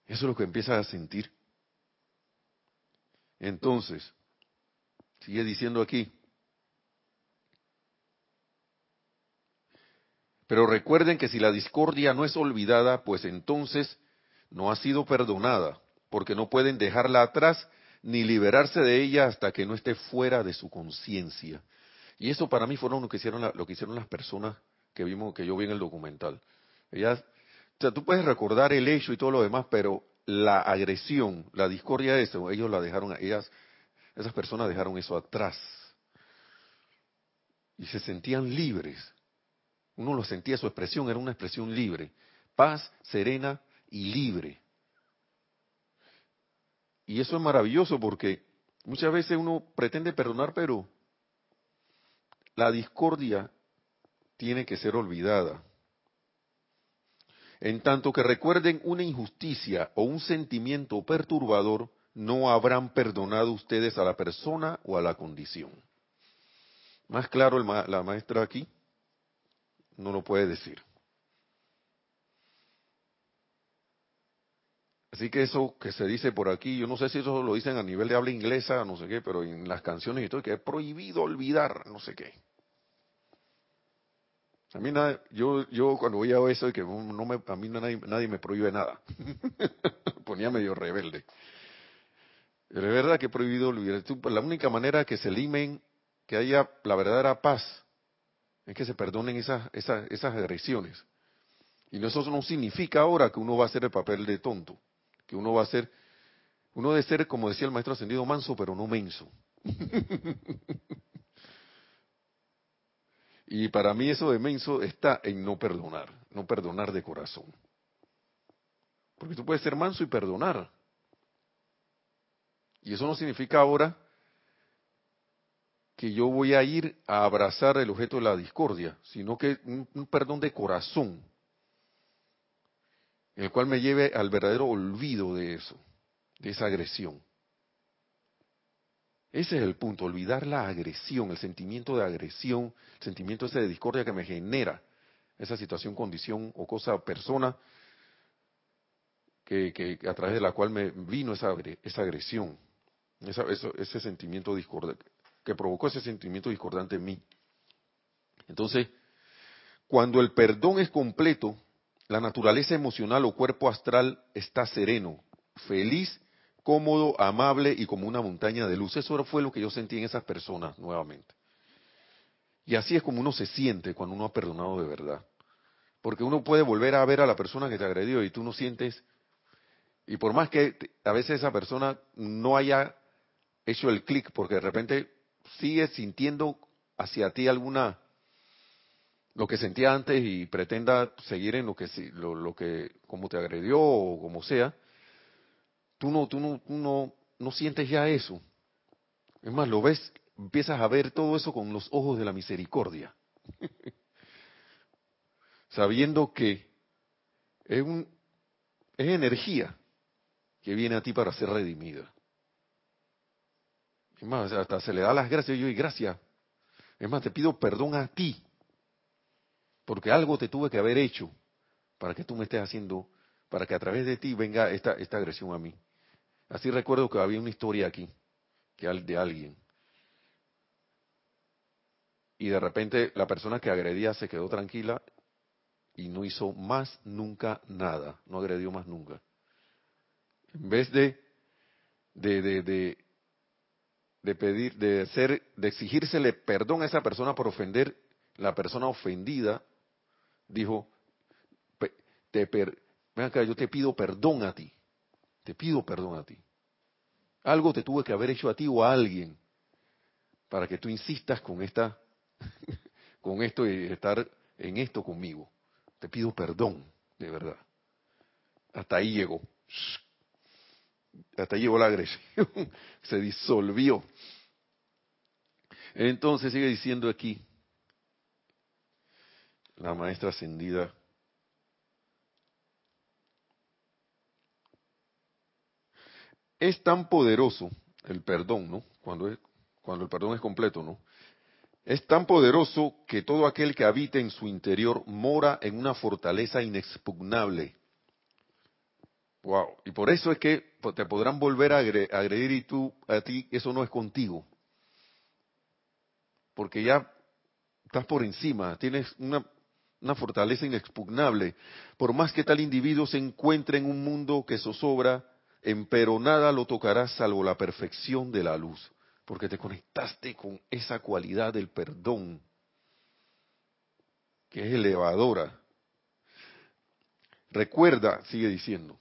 [SPEAKER 1] eso es lo que empiezas a sentir. Entonces, sigue diciendo aquí, pero recuerden que si la discordia no es olvidada, pues entonces no ha sido perdonada, porque no pueden dejarla atrás ni liberarse de ella hasta que no esté fuera de su conciencia. Y eso para mí fueron lo que hicieron, lo que hicieron las personas que vimos, que yo vi en el documental. Ellas, o sea, tú puedes recordar el hecho y todo lo demás, pero la agresión, la discordia de eso, ellos la dejaron, ellas, esas personas dejaron eso atrás. Y se sentían libres. Uno lo sentía, su expresión era una expresión libre. Paz, serena y libre. Y eso es maravilloso porque muchas veces uno pretende perdonar, pero la discordia tiene que ser olvidada. En tanto que recuerden una injusticia o un sentimiento perturbador, no habrán perdonado ustedes a la persona o a la condición. Más claro la maestra aquí no lo puede decir. Así que eso que se dice por aquí, yo no sé si eso lo dicen a nivel de habla inglesa, no sé qué, pero en las canciones y todo, que es prohibido olvidar, no sé qué. A mí nada, yo, yo cuando oía eso, que no me, a mí nadie, nadie me prohíbe nada. Ponía medio rebelde. Pero es verdad que he prohibido. La única manera que se limen, que haya la verdadera paz, es que se perdonen esas, esas, esas agresiones. Y eso no significa ahora que uno va a hacer el papel de tonto, que uno va a ser, uno debe ser, como decía el maestro ascendido, manso, pero no menso. y para mí eso de menso está en no perdonar, no perdonar de corazón. Porque tú puedes ser manso y perdonar. Y eso no significa ahora que yo voy a ir a abrazar el objeto de la discordia, sino que un, perdón de corazón, el cual me lleve al verdadero olvido de eso, de esa agresión. Ese es el punto, olvidar la agresión, el sentimiento de agresión, el sentimiento ese de discordia que me genera esa situación, condición o cosa, persona que, a través de la cual me vino esa, esa agresión ese sentimiento discordante, que provocó ese sentimiento discordante en mí. Entonces, cuando el perdón es completo, la naturaleza emocional o cuerpo astral está sereno, feliz, cómodo, amable y como una montaña de luz. Eso fue lo que yo sentí en esas personas nuevamente. Y así es como uno se siente cuando uno ha perdonado de verdad. Porque uno puede volver a ver a la persona que te agredió y tú no sientes, y por más que a veces esa persona no haya hecho el clic porque de repente sigues sintiendo hacia ti alguna lo que sentía antes y pretenda seguir en lo que lo, lo que como te agredió o como sea tú no tú no tú no no sientes ya eso es más lo ves empiezas a ver todo eso con los ojos de la misericordia sabiendo que es un es energía que viene a ti para ser redimida es más, hasta se le da las gracias yo y gracias. Es más, te pido perdón a ti, porque algo te tuve que haber hecho para que tú me estés haciendo, para que a través de ti venga esta, esta agresión a mí. Así recuerdo que había una historia aquí, que de alguien. Y de repente la persona que agredía se quedó tranquila y no hizo más nunca nada, no agredió más nunca. En vez de, de, de, de de pedir, de ser, de exigírsele perdón a esa persona por ofender, la persona ofendida dijo, te per, ven acá, yo te pido perdón a ti, te pido perdón a ti. Algo te tuve que haber hecho a ti o a alguien para que tú insistas con esta, con esto y estar en esto conmigo. Te pido perdón, de verdad. Hasta ahí llegó hasta llegó la agresión, se disolvió. Entonces sigue diciendo aquí la maestra ascendida. Es tan poderoso el perdón, ¿no? Cuando, es, el perdón es completo, ¿no? Es tan poderoso que todo aquel que habita en su interior mora en una fortaleza inexpugnable Wow. Y por eso es que te podrán volver a agredir y tú, a ti, eso no es contigo. Porque ya estás por encima, tienes una, una fortaleza inexpugnable. Por más que tal individuo se encuentre en un mundo que zozobra, pero nada lo tocará salvo la perfección de la luz. Porque te conectaste con esa cualidad del perdón, que es elevadora. Recuerda, sigue diciendo,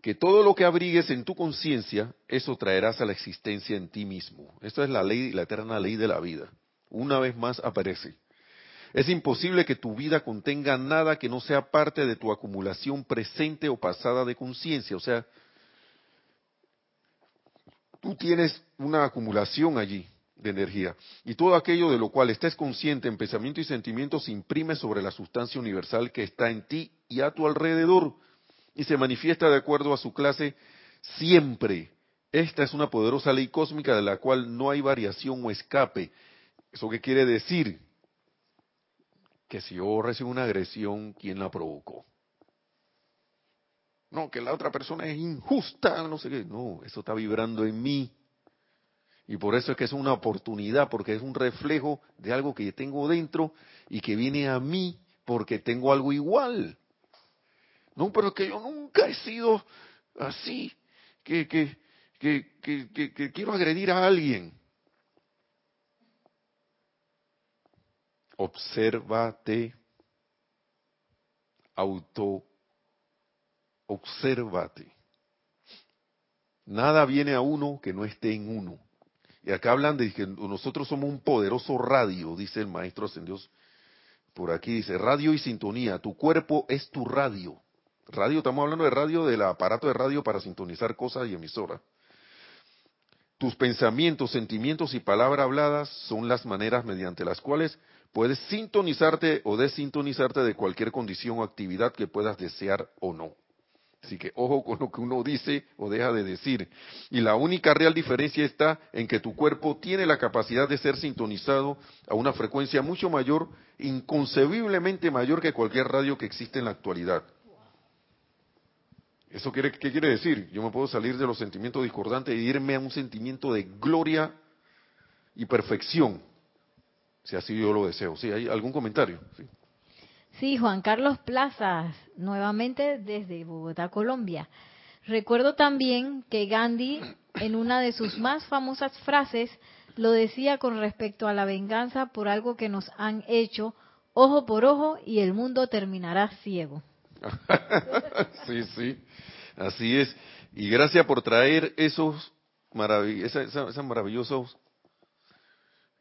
[SPEAKER 1] que todo lo que abrigues en tu conciencia, eso traerás a la existencia en ti mismo. Esta es la ley, la eterna ley de la vida. Una vez más aparece. Es imposible que tu vida contenga nada que no sea parte de tu acumulación presente o pasada de conciencia. O sea, tú tienes una acumulación allí de energía. Y todo aquello de lo cual estés consciente en pensamiento y sentimiento se imprime sobre la sustancia universal que está en ti y a tu alrededor y se manifiesta de acuerdo a su clase siempre. Esta es una poderosa ley cósmica de la cual no hay variación o escape. ¿Eso qué quiere decir? Que si yo recibo una agresión, ¿quién la provocó? no, que la otra persona es injusta, no sé qué. No, eso está vibrando en mí. Y por eso es que es una oportunidad, porque es un reflejo de algo que tengo dentro y que viene a mí porque tengo algo igual. No, pero es que yo nunca he sido así, que, que, que, que, que quiero agredir a alguien. Obsérvate, auto, obsérvate. Nada viene a uno que no esté en uno. Y acá hablan de que nosotros somos un poderoso radio, dice el maestro Dios Por aquí dice, radio y sintonía, tu cuerpo es tu radio. Radio, estamos hablando de radio, del aparato de radio para sintonizar cosas y emisoras. Tus pensamientos, sentimientos y palabras habladas son las maneras mediante las cuales puedes sintonizarte o desintonizarte de cualquier condición o actividad que puedas desear o no. Así que ojo con lo que uno dice o deja de decir. Y la única real diferencia está en que tu cuerpo tiene la capacidad de ser sintonizado a una frecuencia mucho mayor, inconcebiblemente mayor que cualquier radio que existe en la actualidad. ¿Eso quiere, qué quiere decir? Yo me puedo salir de los sentimientos discordantes e irme a un sentimiento de gloria y perfección, si así yo lo deseo. ¿Sí? ¿Hay algún comentario? Sí.
[SPEAKER 2] Sí, Juan Carlos Plazas, nuevamente desde Bogotá, Colombia. Recuerdo también que Gandhi, en una de sus más famosas frases, lo decía con respecto a la venganza por algo que nos han hecho, ojo por ojo, y el mundo terminará ciego.
[SPEAKER 1] sí, sí, así es. Y gracias por traer esos, esos maravillosos,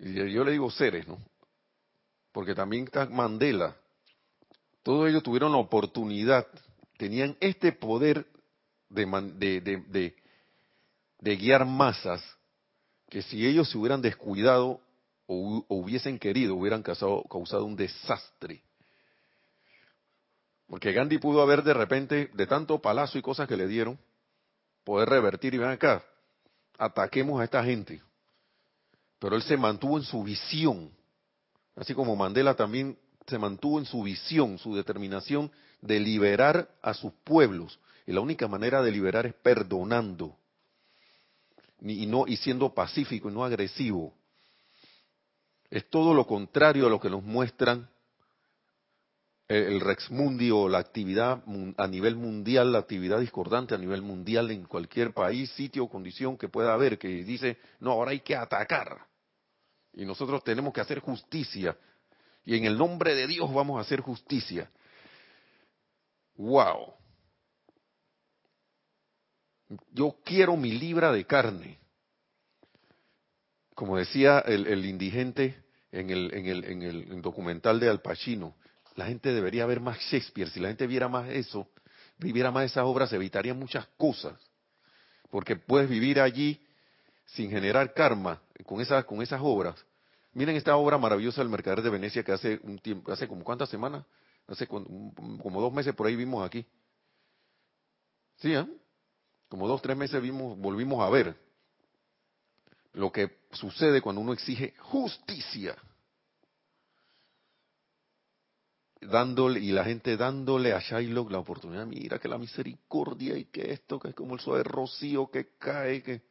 [SPEAKER 1] yo le digo seres, ¿no? Porque también está Mandela, todos ellos tuvieron la oportunidad, tenían este poder de, guiar masas, que si ellos se hubieran descuidado o, hubiesen querido, hubieran causado, causado un desastre. Porque Gandhi pudo haber de repente, de tanto palazo y cosas que le dieron, poder revertir y ven acá, ataquemos a esta gente. Pero él se mantuvo en su visión, así como Mandela también se mantuvo en su visión, su determinación de liberar a sus pueblos. Y la única manera de liberar es perdonando y, no, y siendo pacífico y no agresivo. Es todo lo contrario a lo que nos muestran el, Rex Mundi o la actividad a nivel mundial, la actividad discordante a nivel mundial en cualquier país, sitio o condición que pueda haber, que dice, no, ahora hay que atacar. Y nosotros tenemos que hacer justicia y en el nombre de Dios vamos a hacer justicia. ¡Wow! Yo quiero mi libra de carne. Como decía el, indigente en el, en, el, en el documental de Al Pacino, la gente debería ver más Shakespeare. Si la gente viera más eso, viviera más esas obras, se evitarían muchas cosas. Porque puedes vivir allí sin generar karma con esas, con esas obras Miren esta obra maravillosa del Mercader de Venecia que hace un tiempo, hace como cuántas semanas, hace como dos meses por ahí vimos aquí. Sí, ¿eh? Como dos, tres meses vimos, volvimos a ver lo que sucede cuando uno exige justicia. Dándole, y la gente dándole a Shylock la oportunidad, mira que la misericordia y que esto, que es como el suave rocío que cae, que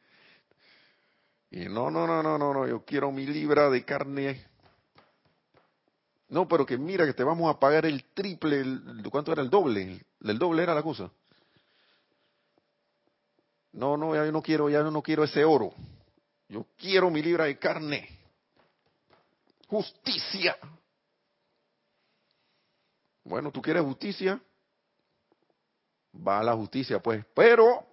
[SPEAKER 1] y no, no, no, no, no, no, yo quiero mi libra de carne. No, pero que mira que te vamos a pagar el triple, el, ¿cuánto era el doble? El, doble era la cosa. No, no, ya yo no quiero, ya yo no quiero ese oro. Yo quiero mi libra de carne. Justicia. Bueno, tú quieres justicia. Va a la justicia, pues. Pero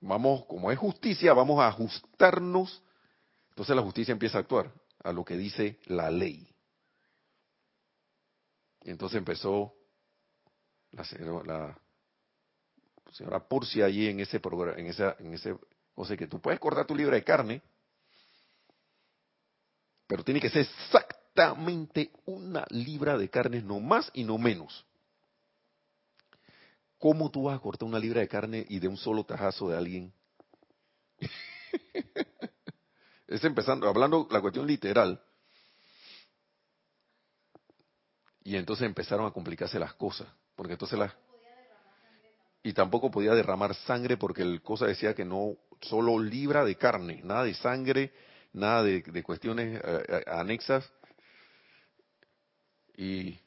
[SPEAKER 1] vamos, como es justicia, vamos a ajustarnos. Entonces la justicia empieza a actuar a lo que dice la ley. Y entonces empezó la señora, la señora Purcia allí en ese programa, en en ese, o sea que tú puedes cortar tu libra de carne, pero tiene que ser exactamente una libra de carne, no más y no menos. ¿Cómo tú vas a cortar una libra de carne y de un solo tajazo de alguien? es empezando, hablando la cuestión literal. Y entonces empezaron a complicarse las cosas, porque entonces las... Y tampoco podía derramar sangre porque el cosa decía que no, solo libra de carne, nada de sangre, nada de, cuestiones eh, eh, anexas. Y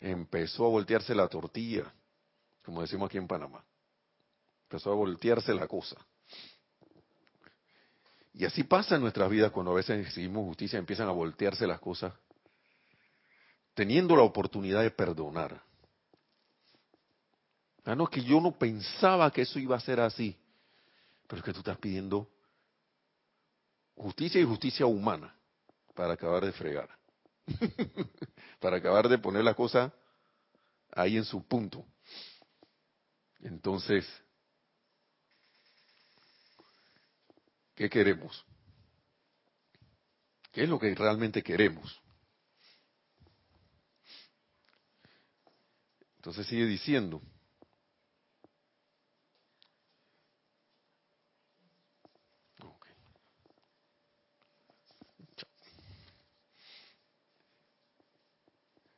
[SPEAKER 1] empezó a voltearse la tortilla, como decimos aquí en Panamá. Empezó a voltearse la cosa. Y así pasa en nuestras vidas cuando a veces exigimos justicia, empiezan a voltearse las cosas, teniendo la oportunidad de perdonar. Ah, no, es que yo no pensaba que eso iba a ser así, pero es que tú estás pidiendo justicia y justicia humana para acabar de fregar, para acabar de poner la cosa ahí en su punto. Entonces, ¿Qué queremos? ¿Qué es lo que realmente queremos? Entonces sigue diciendo.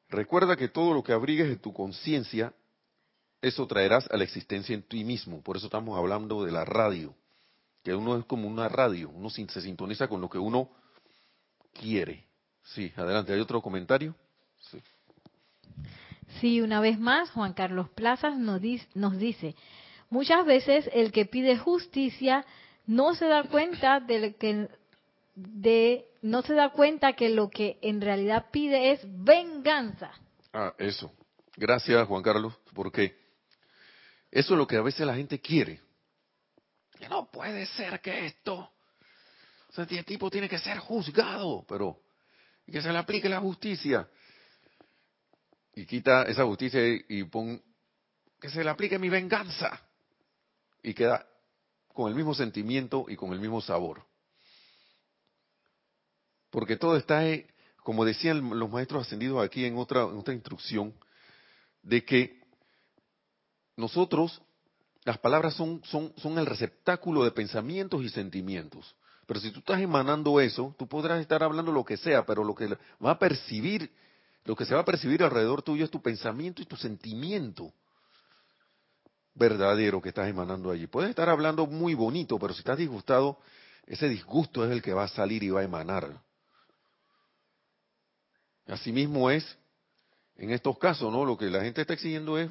[SPEAKER 1] Recuerda que todo lo que abrigues en tu conciencia, eso traerás a la existencia en ti mismo. Por eso estamos hablando de la radio que uno es como una radio, uno se sintoniza con lo que uno quiere. Sí, adelante, ¿hay otro comentario?
[SPEAKER 2] Sí. Sí, una vez más, Juan Carlos Plazas nos, nos dice, muchas veces el que pide justicia no se da cuenta de que de no se da cuenta que lo que en realidad pide es venganza.
[SPEAKER 1] Ah, eso. Gracias, Juan Carlos, porque eso es lo que a veces la gente quiere. Que no puede ser que esto, ese tipo tiene que ser juzgado, pero y que se le aplique la justicia. Y quita esa justicia y, pon que se le aplique mi venganza. Y queda con el mismo sentimiento y con el mismo sabor. Porque todo está, como decían los maestros ascendidos aquí en otra, en otra instrucción, de que nosotros las palabras son, son, son el receptáculo de pensamientos y sentimientos. Pero si tú estás emanando eso, tú podrás estar hablando lo que sea, pero lo que va a percibir, lo que se va a percibir alrededor tuyo es tu pensamiento y tu sentimiento verdadero que estás emanando allí. Puedes estar hablando muy bonito, pero si estás disgustado, ese disgusto es el que va a salir y va a emanar. Asimismo es, en estos casos, ¿no? Lo que la gente está exigiendo es,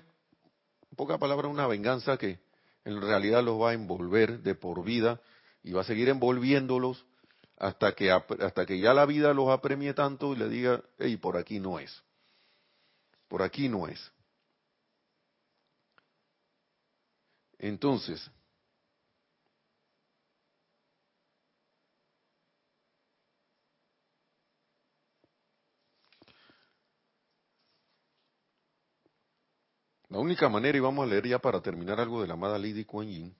[SPEAKER 1] en pocas palabras, una venganza que en realidad los va a envolver de por vida y va a seguir envolviéndolos hasta que, hasta que ya la vida los apremie tanto y le diga, hey, por aquí no es. Por aquí no es. Entonces, La única manera, y vamos a leer ya para terminar algo de la amada Lady Kuan Yin,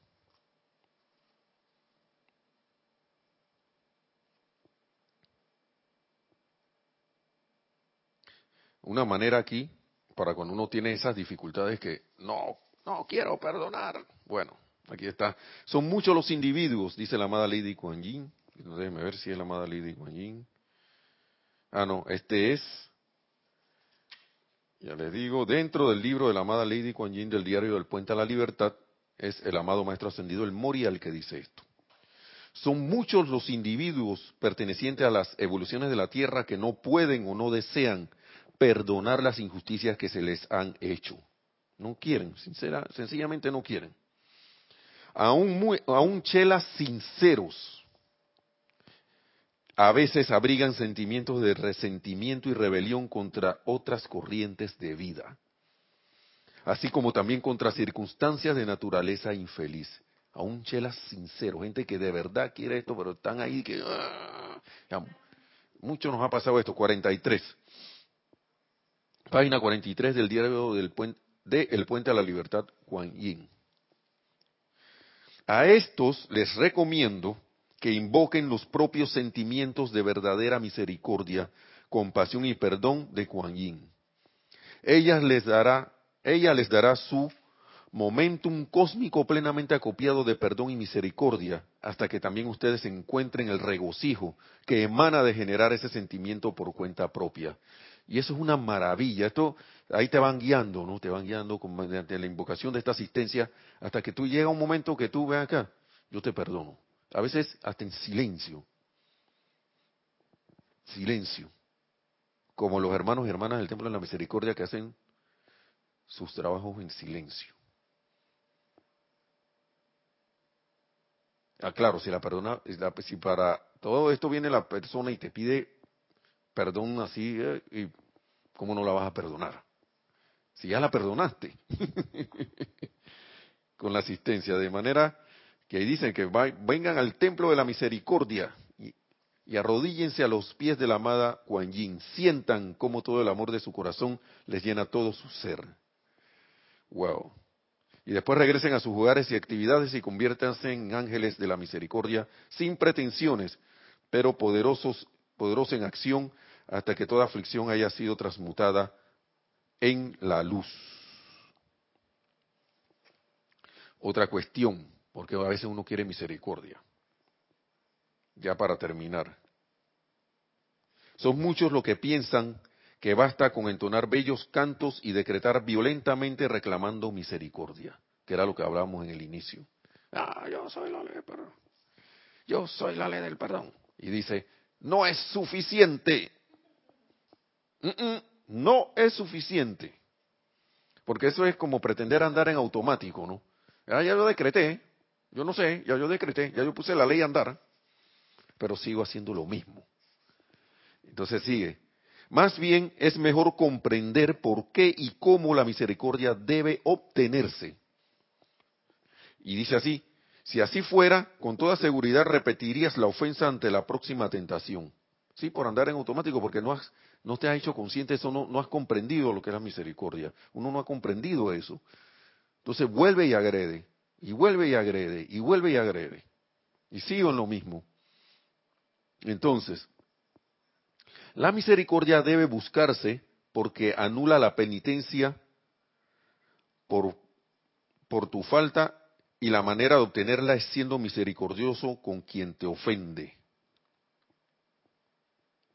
[SPEAKER 1] una manera aquí, para cuando uno tiene esas dificultades que no, no quiero perdonar. Bueno, aquí está. Son muchos los individuos, dice la amada Lady Kuan Yin. Déjeme ver si es la amada Lady Kuan Yin. Ah, no, este es ya les digo, dentro del libro de la amada Lady Kuan Yin del diario del Puente a la Libertad, es el amado Maestro Ascendido, el Moria, el que dice esto. Son muchos los individuos pertenecientes a las evoluciones de la Tierra que no pueden o no desean perdonar las injusticias que se les han hecho. No quieren, sincera, sencillamente no quieren. Aún, muy, aún chelas sinceros a veces abrigan sentimientos de resentimiento y rebelión contra otras corrientes de vida, así como también contra circunstancias de naturaleza infeliz. Aún chelas sincero, gente que de verdad quiere esto, pero están ahí que... ¡ah! mucho nos ha pasado esto, 43. Página 43 del diario del puente, de El Puente a la Libertad, Juan Yin. A estos les recomiendo que invoquen los propios sentimientos de verdadera misericordia, compasión y perdón de Kuan Yin. Ella les dará, ella les dará su momentum cósmico plenamente acopiado de perdón y misericordia, hasta que también ustedes encuentren el regocijo que emana de generar ese sentimiento por cuenta propia. Y eso es una maravilla. Esto, ahí te van guiando, ¿no? Te van guiando mediante la invocación de esta asistencia hasta que tú llega un momento que tú veas acá, yo te perdono. A veces hasta en silencio. Silencio. Como los hermanos y hermanas del Templo de la Misericordia que hacen sus trabajos en silencio. Ah, claro, si la perdona, si para todo esto viene la persona y te pide perdón así, eh, y ¿cómo no la vas a perdonar? Si ya la perdonaste con la asistencia, de manera que dicen que vengan al templo de la misericordia y, y, arrodíllense a los pies de la amada Kuan Yin, sientan cómo todo el amor de su corazón les llena todo su ser. Wow y después regresen a sus hogares y actividades y conviértanse en ángeles de la misericordia sin pretensiones, pero poderosos, poderosos en acción hasta que toda aflicción haya sido transmutada en la luz. Otra cuestión, porque a veces uno quiere misericordia. Ya para terminar. Son muchos los que piensan que basta con entonar bellos cantos y decretar violentamente reclamando misericordia, que era lo que hablábamos en el inicio. Ah, yo soy la ley del perdón. Yo soy la ley del perdón. Y dice, no es suficiente. no es suficiente. Porque eso es como pretender andar en automático, ¿no? Ah, ya yo decreté, yo no sé, ya yo decreté, ya yo puse la ley a andar, pero sigo haciendo lo mismo. Entonces sigue, más bien es mejor comprender por qué y cómo la misericordia debe obtenerse. Y dice así, si así fuera, con toda seguridad repetirías la ofensa ante la próxima tentación. Sí, por andar en automático, porque no, has, no te has hecho consciente eso, no, no has comprendido lo que es la misericordia. Uno no ha comprendido eso. Entonces vuelve y agrede, y vuelve y agrede, y vuelve y agrede. Y sigo en lo mismo. Entonces, la misericordia debe buscarse porque anula la penitencia por, por tu falta y la manera de obtenerla es siendo misericordioso con quien te ofende.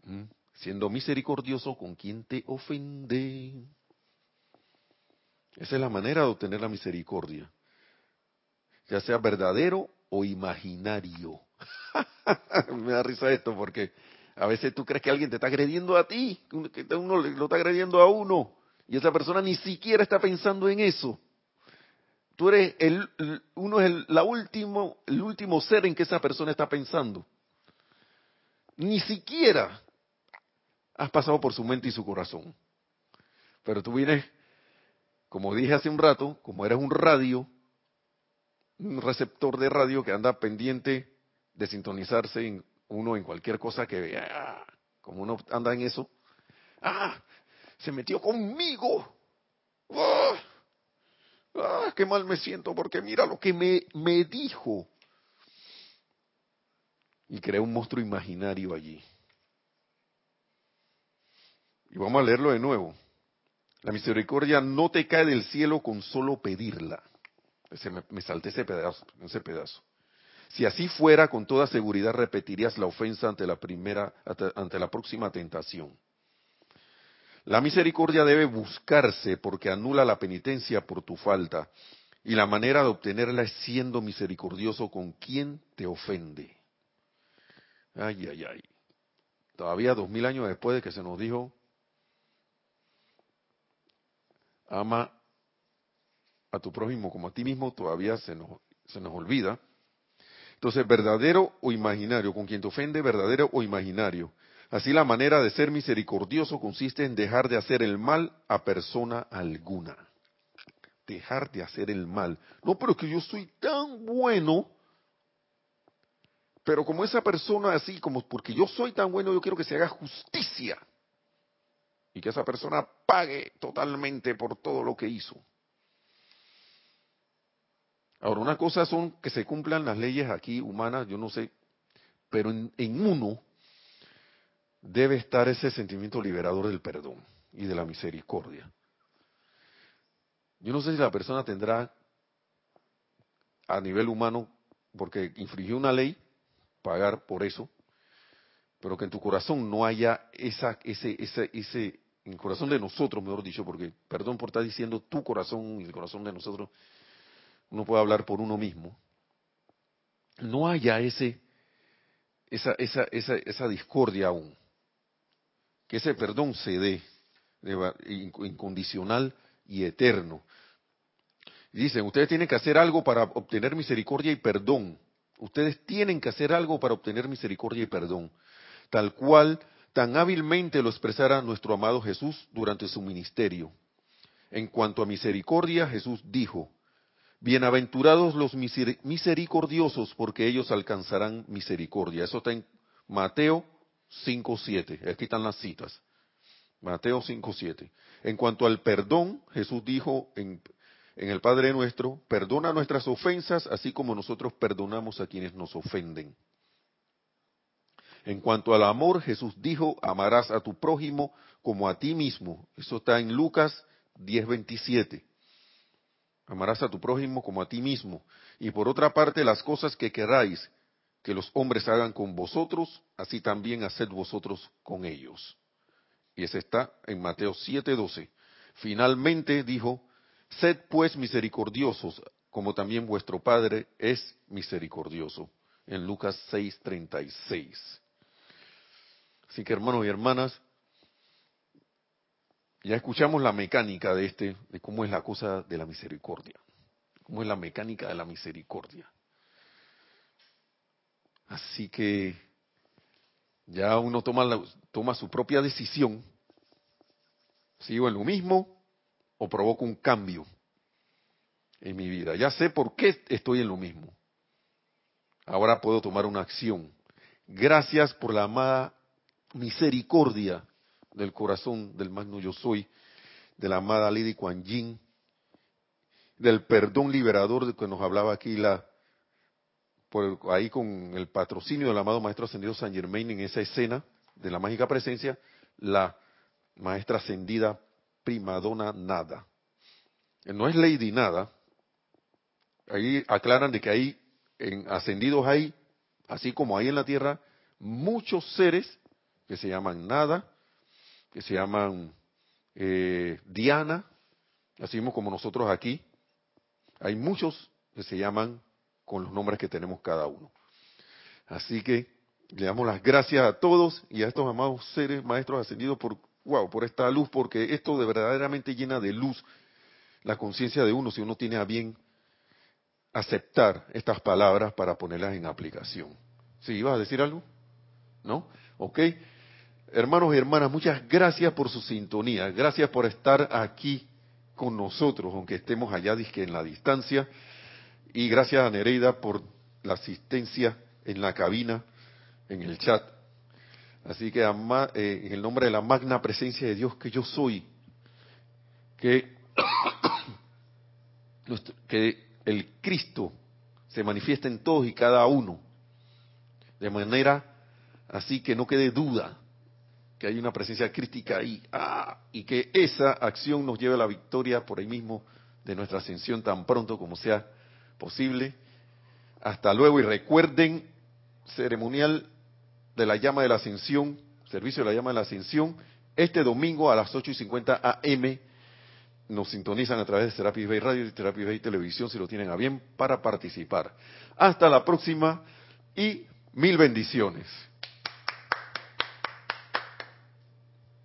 [SPEAKER 1] ¿Mm? Siendo misericordioso con quien te ofende. Esa es la manera de obtener la misericordia. Ya sea verdadero o imaginario. Me da risa esto porque a veces tú crees que alguien te está agrediendo a ti, que uno lo está agrediendo a uno, y esa persona ni siquiera está pensando en eso. Tú eres el, uno es el, la último, el último ser en que esa persona está pensando. Ni siquiera has pasado por su mente y su corazón. Pero tú vienes, como dije hace un rato, como eres un radio, un receptor de radio que anda pendiente de sintonizarse en uno en cualquier cosa que vea, como uno anda en eso, ah, se metió conmigo, ah, ah, qué mal me siento porque mira lo que me, me dijo. Y creó un monstruo imaginario allí. Y vamos a leerlo de nuevo. La misericordia no te cae del cielo con solo pedirla. Me, me salté ese pedazo, ese pedazo. Si así fuera, con toda seguridad repetirías la ofensa ante la primera, ante la próxima tentación. La misericordia debe buscarse porque anula la penitencia por tu falta, y la manera de obtenerla es siendo misericordioso con quien te ofende. Ay, ay, ay. Todavía dos mil años después de que se nos dijo, ama a tu prójimo como a ti mismo, todavía se nos, se nos olvida entonces, verdadero o imaginario, con quien te ofende, verdadero o imaginario. Así la manera de ser misericordioso consiste en dejar de hacer el mal a persona alguna. Dejar de hacer el mal. No, pero es que yo soy tan bueno. Pero como esa persona así, como porque yo soy tan bueno, yo quiero que se haga justicia. Y que esa persona pague totalmente por todo lo que hizo. Ahora, una cosa son que se cumplan las leyes aquí humanas, yo no sé, pero en, uno debe estar ese sentimiento liberador del perdón y de la misericordia. Yo no sé si la persona tendrá a nivel humano, porque infringió una ley, pagar por eso, pero que en tu corazón no haya esa, ese, ese, ese, en el corazón de nosotros, mejor dicho, porque perdón por estar diciendo tu corazón y el corazón de nosotros, uno puede hablar por uno mismo, no haya ese, esa, esa, esa, esa discordia aún. Que ese perdón se dé incondicional y eterno. Dicen, ustedes tienen que hacer algo para obtener misericordia y perdón. Ustedes tienen que hacer algo para obtener misericordia y perdón. Tal cual, tan hábilmente lo expresara nuestro amado Jesús durante su ministerio. En cuanto a misericordia, Jesús dijo, Bienaventurados los misericordiosos, porque ellos alcanzarán misericordia. Eso está en Mateo 5.7. Aquí están las citas. Mateo 5.7. En cuanto al perdón, Jesús dijo en, en el Padre nuestro, perdona nuestras ofensas, así como nosotros perdonamos a quienes nos ofenden. En cuanto al amor, Jesús dijo, amarás a tu prójimo como a ti mismo. Eso está en Lucas 10.27. Amarás a tu prójimo como a ti mismo. Y por otra parte, las cosas que queráis que los hombres hagan con vosotros, así también haced vosotros con ellos. Y ese está en Mateo 7:12. Finalmente dijo, sed pues misericordiosos, como también vuestro Padre es misericordioso. En Lucas 6:36. Así que hermanos y hermanas, ya escuchamos la mecánica de este, de cómo es la cosa de la misericordia, cómo es la mecánica de la misericordia. Así que ya uno toma, toma su propia decisión, sigo en lo mismo o provoco un cambio en mi vida. Ya sé por qué estoy en lo mismo. Ahora puedo tomar una acción. Gracias por la amada misericordia del corazón del magno yo soy, de la amada Lady Kuan Yin, del perdón liberador de que nos hablaba aquí la por ahí con el patrocinio del amado maestro ascendido San Germain en esa escena de la mágica presencia, la maestra ascendida primadona nada. No es Lady nada. Ahí aclaran de que hay en ascendidos hay, así como hay en la tierra, muchos seres que se llaman nada, que se llaman eh, Diana, así mismo como nosotros aquí. Hay muchos que se llaman con los nombres que tenemos cada uno. Así que le damos las gracias a todos y a estos amados seres maestros ascendidos por, wow, por esta luz, porque esto de verdaderamente llena de luz la conciencia de uno si uno tiene a bien aceptar estas palabras para ponerlas en aplicación. ¿Sí ibas a decir algo? ¿No? ¿Ok? Hermanos y hermanas, muchas gracias por su sintonía, gracias por estar aquí con nosotros, aunque estemos allá en la distancia, y gracias a Nereida por la asistencia en la cabina, en el chat. Así que eh, en el nombre de la magna presencia de Dios que yo soy, que, que el Cristo se manifiesta en todos y cada uno, de manera así que no quede duda que hay una presencia crítica ahí, ah, y que esa acción nos lleve a la victoria por ahí mismo de nuestra ascensión tan pronto como sea posible. Hasta luego y recuerden, ceremonial de la llama de la ascensión, servicio de la llama de la ascensión, este domingo a las 8 y 50 AM nos sintonizan a través de Serapis Bay Radio y Serapis Bay Televisión si lo tienen a bien para participar. Hasta la próxima y mil bendiciones.